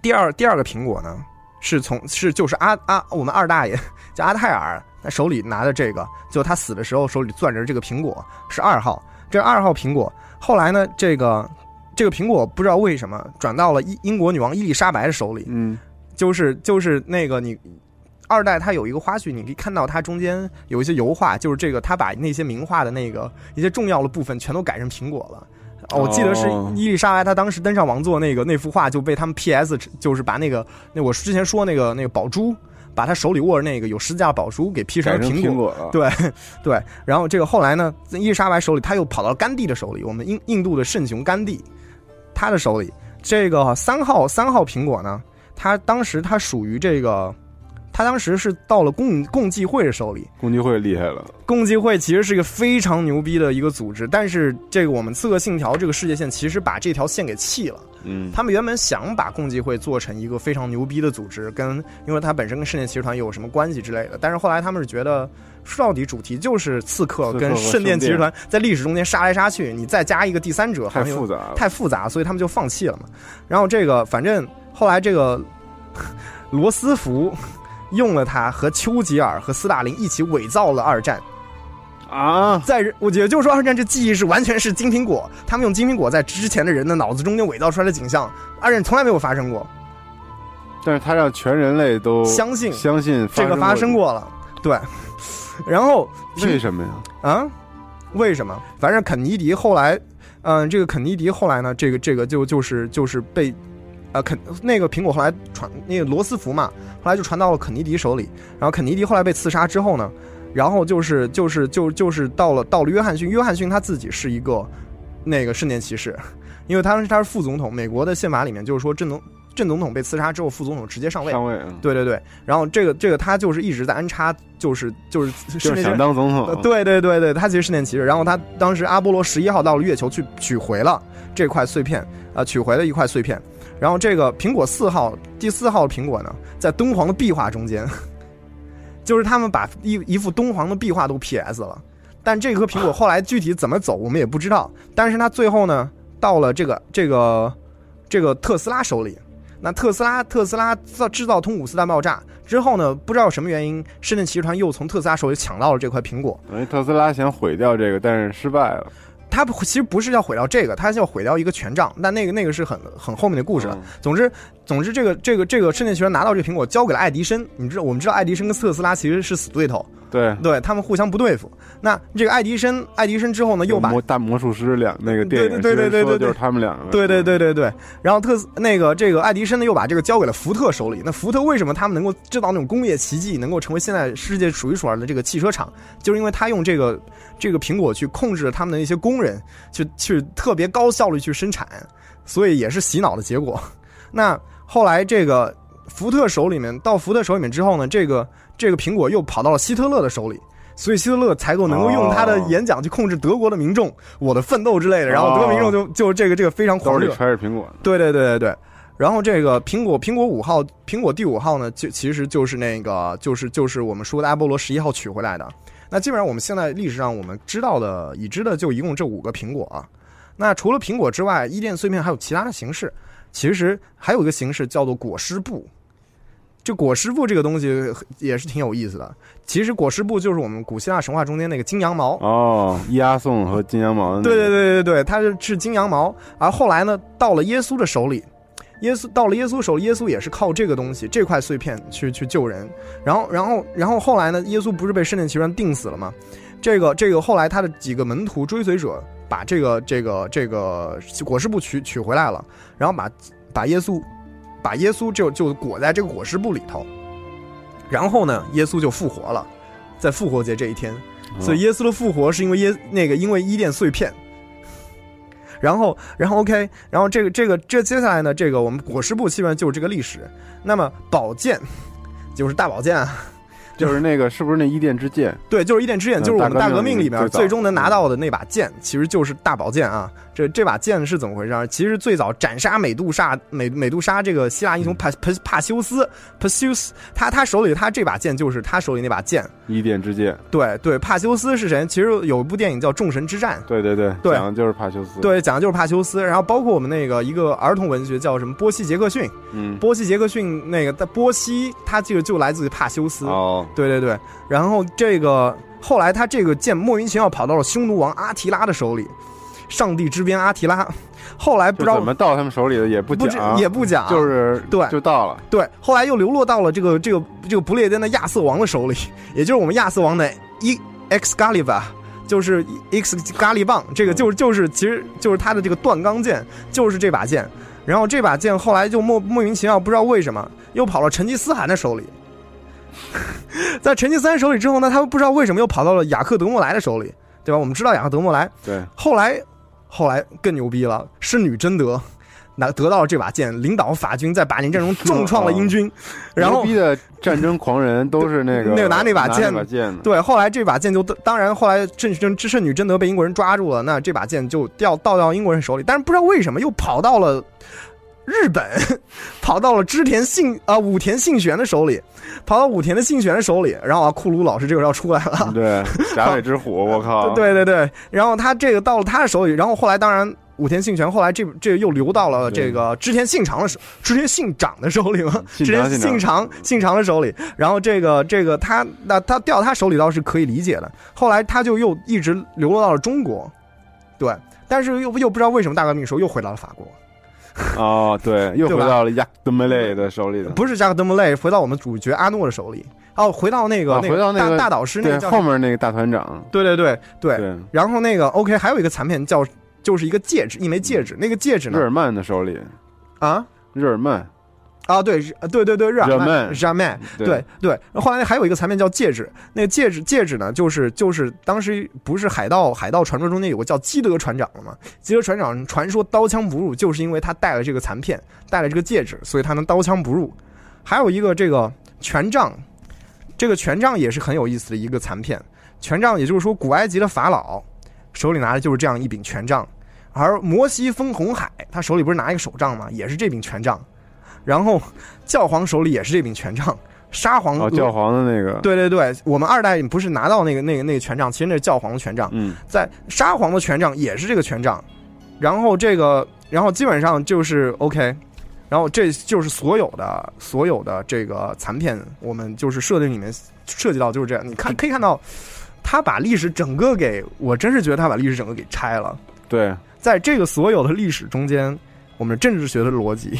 第二第二个苹果呢，是从是就是阿阿我们二大爷叫阿泰尔，他手里拿的这个，就他死的时候手里攥着这个苹果是二号，这二号苹果。后来呢，这个这个苹果不知道为什么转到了英英国女王伊丽莎白的手里，嗯，就是就是那个你。二代它有一个花絮，你可以看到它中间有一些油画，就是这个他把那些名画的那个一些重要的部分全都改成苹果了。哦，我记得是哦伊丽莎白，她当时登上王座那个那幅画就被他们 PS，就是把那个那我之前说那个那个宝珠，把他手里握着那个有十字架的宝珠给 P 改成苹果。苹果了，对 对，然后这个后来呢，在伊丽莎白手里，他又跑到甘地的手里，我们印印度的圣雄甘地，他的手里，这个三号三号苹果呢，他当时他属于这个，他当时是到了共共济会的手里，共济会厉害了，共济会其实是一个非常牛逼的一个组织，但是这个我们刺客信条这个世界线其实把这条线给弃了。嗯，他们原本想把共济会做成一个非常牛逼的组织，跟因为它本身跟圣殿骑士团有什么关系之类的，但是后来他们是觉得。说到底，主题就是刺客跟圣殿骑士团在历史中间杀来杀去，你再加一个第三者，太复杂，太复杂，所以他们就放弃了嘛。然后这个，反正后来这个 罗斯福用了它和丘吉尔和斯大林一起伪造了二战。啊，在我觉得就是说，二战这记忆是完全是金苹果，他们用金苹果在之前的人的脑子中间伪造出来的景象，二战从来没有发生过，但是他让全人类都相信相信这个发生过，过了，对。然后为什么呀？啊？为什么？反正肯尼迪后来，嗯、这个肯尼迪后来呢，这个这个就就是就是被，呃，肯那个苹果后来传那个罗斯福嘛，后来就传到了肯尼迪手里。然后肯尼迪后来被刺杀之后呢，然后就是就是就就是到了到了约翰逊，约翰逊他自己是一个那个圣殿骑士，因为他是他是副总统，美国的宪法里面就是说正总正总统被刺杀之后，副总统直接上位。上位，啊对对对，然后这个这个他就是一直在安插，就是就是就是想当总统，呃对对对对，他其实圣殿骑士。然后他当时阿波罗十一号到了月球去取回了这块碎片，啊、取回了一块碎片。然后这个苹果四号第四号苹果呢，在敦煌的壁画中间，就是他们把一一幅敦煌的壁画都 PS 了。但这颗苹果后来具体怎么走，我们也不知道。但是它最后呢，到了这个这个这个特斯拉手里。那特斯拉特斯拉造制造通古斯大爆炸之后呢，不知道什么原因，圣殿骑士团又从特斯拉手里抢到了这块苹果。因为特斯拉想毁掉这个，但是失败了。他其实不是要毁掉这个，他是要毁掉一个权杖。但那个那个是很很后面的故事了。嗯总之，总之这个这个这个圣殿骑士团拿到这个苹果，交给了爱迪生。你知道，我们知道爱迪生跟特斯拉其实是死对头，对，对他们互相不对付。那这个爱迪生，爱迪生之后呢，又把魔大魔术师两那个电影，对对对对对就是他们两个。对对对对对，然后特斯那个这个爱迪生呢，又把这个交给了福特手里。那福特为什么他们能够制造那种工业奇迹，能够成为现在世界数一数二的这个汽车厂，就是因为他用这个这个苹果去控制了他们的一些工人，去去特别高效率去生产，所以也是洗脑的结果。那后来这个福特手里面到福特手里面之后呢，这个这个苹果又跑到了希特勒的手里。所以希特勒才够能够用他的哦演讲去控制德国的民众，我的奋斗之类的，然后德国民众就就这个这个非常狂热揣着苹果。对对对对对。然后这个苹果苹果五号苹果第五号呢，就其实就是那个就是就是我们说的阿波罗十一号取回来的。那基本上我们现在历史上我们知道的已知的就一共这五个苹果啊。那除了苹果之外，伊甸碎片还有其他的形式。其实还有一个形式叫做裹尸布。这裹尸布这个东西也是挺有意思的。其实裹尸布就是我们古希腊神话中间那个金羊毛。哦，伊阿宋和金羊毛的。对对对对对，它是是金羊毛，而后来呢，到了耶稣的手里，耶稣到了耶稣手里，耶稣也是靠这个东西这块碎片去去救人。然后然后然后后来呢，耶稣不是被圣殿骑士团钉死了吗？这个这个后来他的几个门徒追随者把这个这个这个裹尸布取取回来了，然后把把耶稣把耶稣就就裹在这个裹尸布里头，然后呢，耶稣就复活了，在复活节这一天。所以耶稣的复活是因为耶那个因为伊甸碎片，然后然后 OK，然后这个这个这接下来呢，这个我们裹尸布基本上就是这个历史。那么宝剑就是大宝剑啊，就是那个是不是那伊甸之剑？对，就是伊甸之剑，嗯就是我们大革命里面最终能拿到的那把剑，其实就是大宝剑啊。这这把剑是怎么回事啊？其实最早斩杀美杜莎美美杜莎这个希腊英雄帕帕帕修斯帕修斯，他他手里他这把剑就是他手里那把剑。伊甸之剑。对对，帕修斯是谁？其实有一部电影叫《众神之战》。对对对，对讲的就是帕修斯。对，讲的就是帕修斯，然后包括我们那个一个儿童文学叫什么波西·杰克逊，嗯，波西·杰克逊那个在波西，他这个就来自于帕修斯，哦，对对对，然后这个后来他这个剑莫名其妙跑到了匈奴王阿提拉的手里，上帝之鞭阿提拉，后来不知道就怎么到他们手里的也不讲，也不讲，就是对。就到了。对，后来又流落到了这个这个这个不列颠的亚瑟王的手里，也就是我们亚瑟王的一 Excalibur，就是 X 咖喱棒，这个就是就是其实就是他的这个断钢剑，就是这把剑。然后这把剑后来就莫莫名其妙不知道为什么又跑到成吉思汗的手里，在成吉思汗手里之后呢，他们不知道为什么又跑到了雅克德莫莱的手里，对吧？我们知道雅克德莫莱，对，后来后来更牛逼了，圣女贞德。拿得到了这把剑，领导法军在百年战中重创了英军，然后牛逼的战争狂人都是那个 那个拿那把剑那把剑，对，后来这把剑就当然后来圣圣圣女贞德被英国人抓住了，那这把剑就掉倒到英国人手里，但是不知道为什么又跑到了日本，跑到了织田信啊、武田信玄的手里，跑到武田的信玄的手里，然后啊库鲁老师这个要出来了，对，甲尾之虎，我靠，对对对，然后他这个到了他的手里，然后后来当然武田信玄后来这这又流到了这个织田信长的手，织田信长的手里了，织田信长。信长的手里，然后这个这个他那他掉他手里倒是可以理解的，后来他就又一直流落到了中国，对，但是又又不知道为什么大革命的时候又回到了法国，哦，对，又回到了亚克德梅雷的手里了。不是加克德梅雷，回到我们主角阿诺的手里，哦，回到那个、啊那回到那个大大导师那后面那个大团长，对对对对，对，然后那个 OK 还有一个残片叫就是一个戒指，一枚戒指，那个戒指呢？日耳曼的手里，啊。日耳曼，啊，对，对对对，日耳曼，日耳曼对对对。后来还有一个残片叫戒指，那个戒指戒指呢，就是就是当时不是海盗海盗传说中间有个叫基德船长的嘛？基德船长传说刀枪不入，就是因为他带了这个残片，带了这个戒指，所以他能刀枪不入。还有一个这个权杖，这个权杖也是很有意思的一个残片。权杖也就是说，古埃及的法老手里拿的就是这样一柄权杖，而摩西封红海，他手里不是拿一个手杖吗？也是这柄权杖。然后教皇手里也是这柄权杖，沙皇哦，教皇的那个，对对对，我们二代不是拿到那个那个那个权杖，其实那是教皇的权杖，嗯，在沙皇的权杖也是这个权杖，然后这个然后基本上就是 OK，然后这就是所有的所有的这个残片，我们就是设定里面涉及到就是这样。你看可以看到，他把历史整个给我真是觉得他把历史整个给拆了。对，在这个所有的历史中间，我们政治学的逻辑。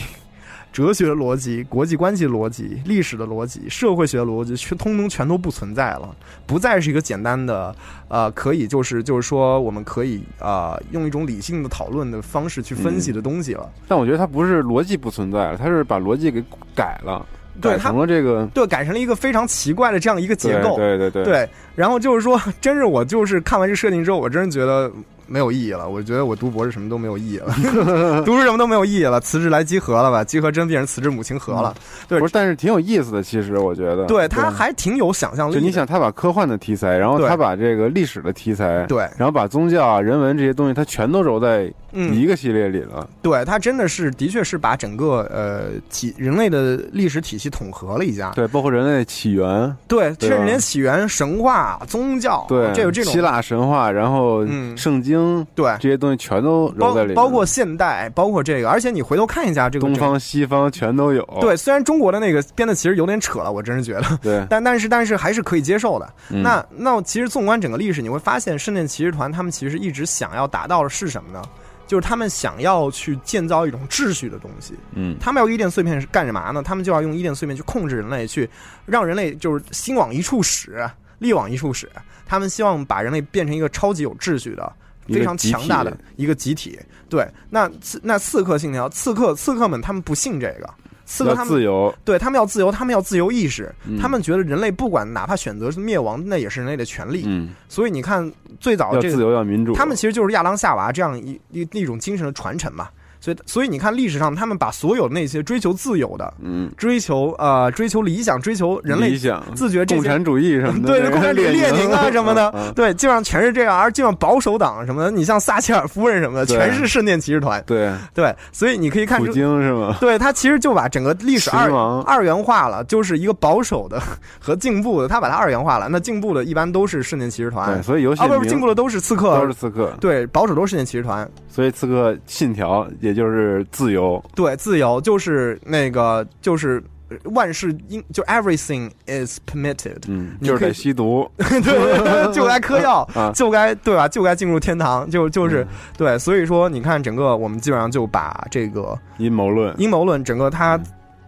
哲学的逻辑、国际关系逻辑、历史的逻辑、社会学的逻辑，全通通全都不存在了，不再是一个简单的呃，可以就是就是说，我们可以啊，用一种理性的讨论的方式去分析的东西了。但我觉得它不是逻辑不存在了，它是把逻辑给改了，对，成了这个对，改成了一个非常奇怪的这样一个结构。对对对对。然后就是说，真是我就是看完这设定之后，我真是觉得。没有意义了，我觉得我读博士什么都没有意义了，读书什么都没有意义了，辞职来集合了吧？集合真变成辞职母亲河了。对，不是，但是挺有意思的，其实我觉得。对，他还挺有想象力。就你想，他把科幻的题材，然后他把这个历史的题材，对，然后把宗教啊、人文这些东西，他全都揉在一个系列里了。对他真的是，的确是把整个呃体人类的历史体系统合了一下。对，包括人类起源。对，甚至连起源、神话、宗教，对，这有这种希腊神话，然后圣经，对这些。东西全都揉在里，包括现代，包括这个，而且你回头看一下这个东方西方全都有。对，虽然中国的那个编的其实有点扯了，我真是觉得，对，但但是但是还是可以接受的。那那其实纵观整个历史，你会发现圣殿骑士团他们其实一直想要达到的是什么呢？就是他们想要去建造一种秩序的东西。嗯，他们要伊甸碎片是干什么呢？他们就要用伊甸碎片去控制人类，去让人类就是心往一处使，力往一处使。他们希望把人类变成一个超级有秩序的。非常强大的一个集体，对，那刺那刺客信条，刺客刺客们他们不信这个，刺客他们自由，对他们要自由，他们要自由意识，他们觉得人类不管哪怕选择是灭亡，那也是人类的权利。嗯，所以你看最早这个自由要民主，他们其实就是亚当夏娃这样一一一种精神的传承嘛。所以，所以你看，历史上他们把所有那些追求自由的，嗯，追求呃，追求理想、追求人类理想、自觉共产主义什么的，对，共产主义、列宁啊什么的，对，基本上全是这样。而基本上保守党什么的，你像撒切尔夫人什么的，全是圣殿骑士团。对对，所以你可以看，普京是吗？对他其实就把整个历史二二元化了，就是一个保守的和进步的，他把它二元化了。那进步的一般都是圣殿骑士团，所以游戏啊不是进步的都是刺客，都是刺客。对，保守都是圣殿骑士团，所以刺客信条也就是自由。对自由就是那个就是万事应就 everything is permitted，嗯，就是得吸毒，对，就该嗑药，就该对吧？就该进入天堂，就就是对。所以说，你看整个我们基本上就把这个阴谋论，阴谋论整个它。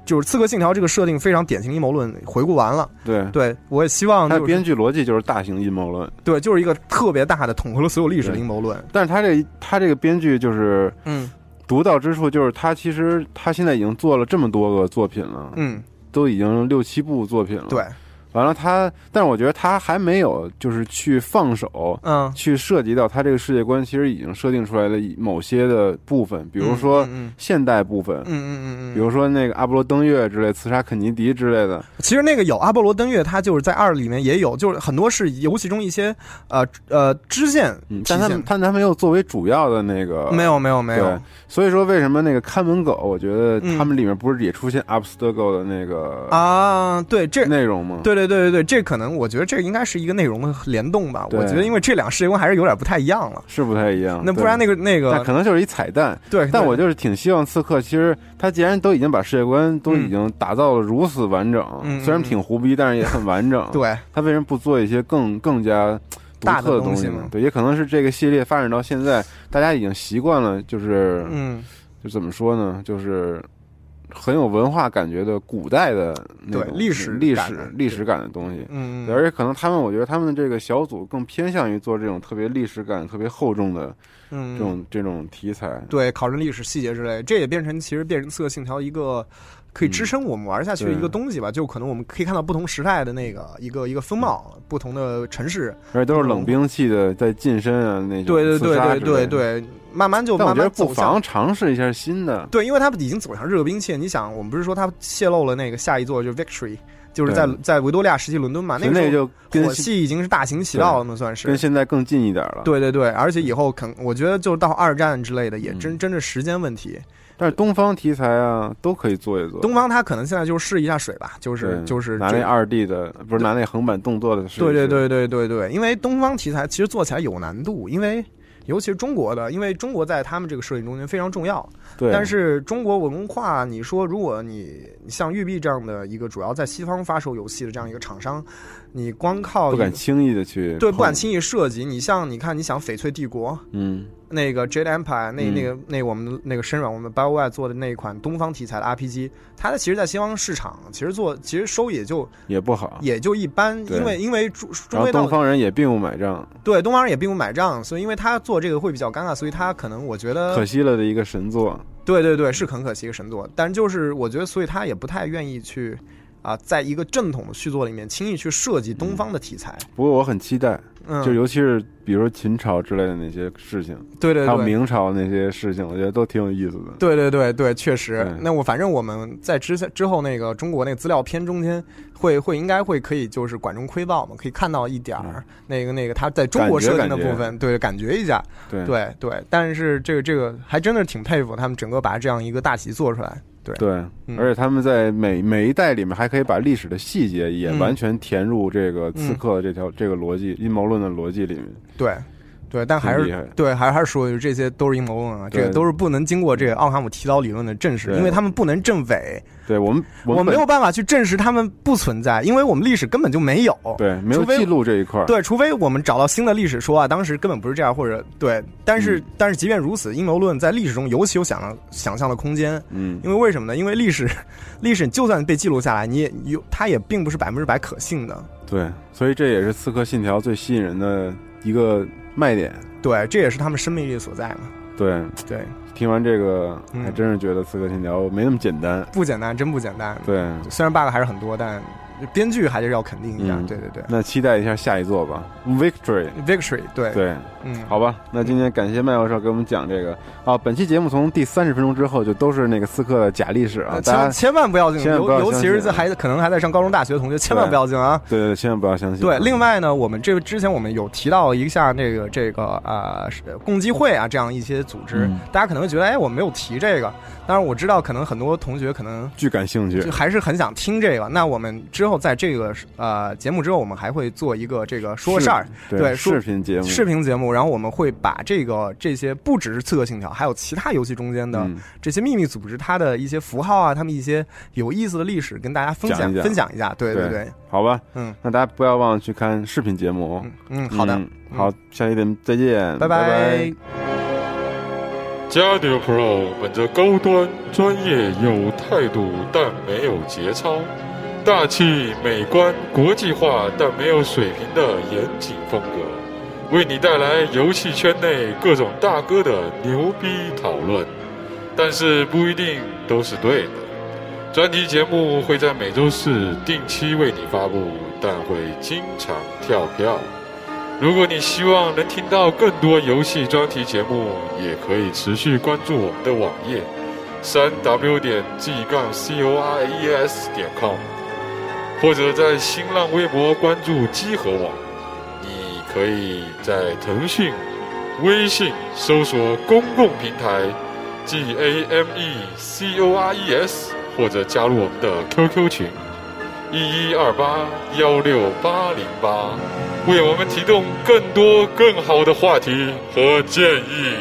就是《刺客信条》这个设定非常典型阴谋论，回顾完了。对对，我也希望。它编剧逻辑就是大型阴谋论。对，就是一个特别大的统合了所有历史的阴谋论。但是他这他这个编剧就是嗯。独到之处就是他其实他现在已经做了这么多个作品了，嗯，都已经六七部作品了，对。完了，他，但是我觉得他还没有就是去放手，嗯，去涉及到他这个世界观，其实已经设定出来的某些的部分，比如说现代部分，嗯嗯嗯嗯，比如说那个阿波罗登月之类，刺杀肯尼迪之类的。其实那个有阿波罗登月，它就是在二里面也有，就是很多是游戏中一些呃呃支线，但他们他他没有作为主要的那个，没有没有没有。所以说为什么那个看门狗，我觉得他们里面不是也出现 Abstergo 的那个啊？对，这内容吗？对对。对对对，这可能我觉得这应该是一个内容的联动吧。我觉得因为这两个世界观还是有点不太一样了，是不太一样。那不然那个那个，可能就是一彩蛋。对，但我就是挺希望刺客，其实他既然都已经把世界观都已经打造的如此完整，虽然挺胡逼，但是也很完整。对，他为什么不做一些更更加独特的东西呢？对，也可能是这个系列发展到现在，大家已经习惯了，就是嗯，就怎么说呢，就是。很有文化感觉的古代的那种历史历史历史感的东西，嗯，而且可能他们，我觉得他们的这个小组更偏向于做这种特别历史感特别厚重的，嗯，这种这种题材，对，考证历史细节之类，这也变成其实变成刺客信条一个可以支撑我们玩下去的一个东西吧，就可能我们可以看到不同时代的那个一个一个风貌，不同的城市，而且都是冷兵器的在近身啊那种，对对对对对对。慢慢就慢慢不妨尝试一下新的。对，因为他们已经走向热兵器。你想，我们不是说他泄露了那个下一座就是 Victory，就是在在维多利亚时期伦敦嘛？那个就火器已经是大行其道了嘛，算是跟现在更近一点了。对对对，而且以后肯，我觉得就到二战之类的，也真真是时间问题。但是东方题材啊，都可以做一做。东方他可能现在就试一下水吧，就是就是拿那二 D 的，不是拿那横版动作的。对对对对对对，因为东方题材其实做起来有难度，因为。尤其是中国的，因为中国在他们这个摄影中间非常重要。对，但是中国文化，你说如果你像育碧这样的一个主要在西方发售游戏的这样一个厂商，你光靠不敢轻易的去对不敢轻易涉及。你像你看，你想翡翠帝国，嗯，那个 Jade Empire，那嗯那个那我们那个深软，我们 BioWare 做的那一款东方题材的 RPG，它的其实在西方市场其实做其实收也就也不好，也就一般，因为因为中中到东方人也并不买账，对东方人也并不买账，所以因为他做这个会比较尴尬，所以他可能我觉得可惜了的一个神作。对对对，是很可惜一个神作，但就是我觉得，所以他也不太愿意去啊，在一个正统的续作里面轻易去设计东方的题材。不过我很期待，嗯，就尤其是比如说秦朝之类的那些事情，还有对还有，明朝那些事情，我觉得都挺有意思的。对对对对，确实对。那我反正我们在之前之后那个中国那个资料片中间会会应该会可以就是管中窥豹嘛，可以看到一点儿那个那个他在中国设定的部分，对，感觉一下，对对对。但是这个这个还真的挺佩服他们整个把这样一个大旗做出来。对而且他们在每每一代里面还可以把历史的细节也嗯完全填入这个刺客这条、这个逻辑阴谋论的逻辑里面。对。对，但还是对，还是还是说这些都是阴谋论啊，这个都是不能经过这个奥卡姆提岛理论的证实，因为他们不能证伪，对我们我们没有办法去证实他们不存在，因为我们历史根本就没有。对没有记录这一块儿。对，除非我们找到新的历史说啊，当时根本不是这样，或者对，但是、嗯但是即便如此，阴谋论在历史中尤其有想想象的空间，嗯，因为为什么呢？因为历史历史就算被记录下来，你也有它也并不是百分之百可信的。对，所以这也是《刺客信条》最吸引人的一个卖点。对，这也是他们生命力所在嘛。对，对，听完这个，嗯还真是觉得《刺客信条》没那么简单。不简单，真不简单。对，虽然 bug 还是很多，但编剧还是要肯定一下。嗯对对对那期待一下下一座吧，《Victory》。，Victory，对对，嗯，好吧，那今天感谢麦教授给我们讲这个啊。本期节目从第三十分钟之后就都是那个刺客的假历史啊，呃大家千千万不要进，千万不要尤尤其是在还可能还在上高中、大学的同学，千万不要进啊！对对对，千万不要相信。对，另外呢，我们这个之前我们有提到一下这个这个呃共济会啊这样一些组织，嗯大家可能会觉得哎我没有提这个，但是我知道可能很多同学可能巨感兴趣就，还是很想听这个。那我们之后在这个呃节目之后，我们还会做一个这个说事儿，对对视频节目，视频节目，然后我们会把这个这些不只是《刺客信条》，还有其他游戏中间的嗯。这些秘密组织，它的一些符号啊，他们一些有意思的历史，跟大家分享讲讲。分享一下。对对对，好吧，嗯。那大家不要忘了去看视频节目。哦。嗯，好的，嗯好，下期节目再见，拜拜。拜。加迪 Pro 本着高端、专业、有态度但没有节操，大气、美观、国际化但没有水平的严谨风格，为你带来游戏圈内各种大哥的牛逼讨论，但是不一定都是对的。专题节目会在每周四定期为你发布，但会经常跳票。如果你希望能听到更多游戏专题节目，也可以持续关注我们的网页，三 w 点 g 杠 c o r e s 点 com，或者在新浪微博关注机核网。可以在腾讯、微信搜索公共平台 G A M E C O R E S，或者加入我们的 QQ 群一一二八幺六八零八。为我们提供更多更好的话题和建议。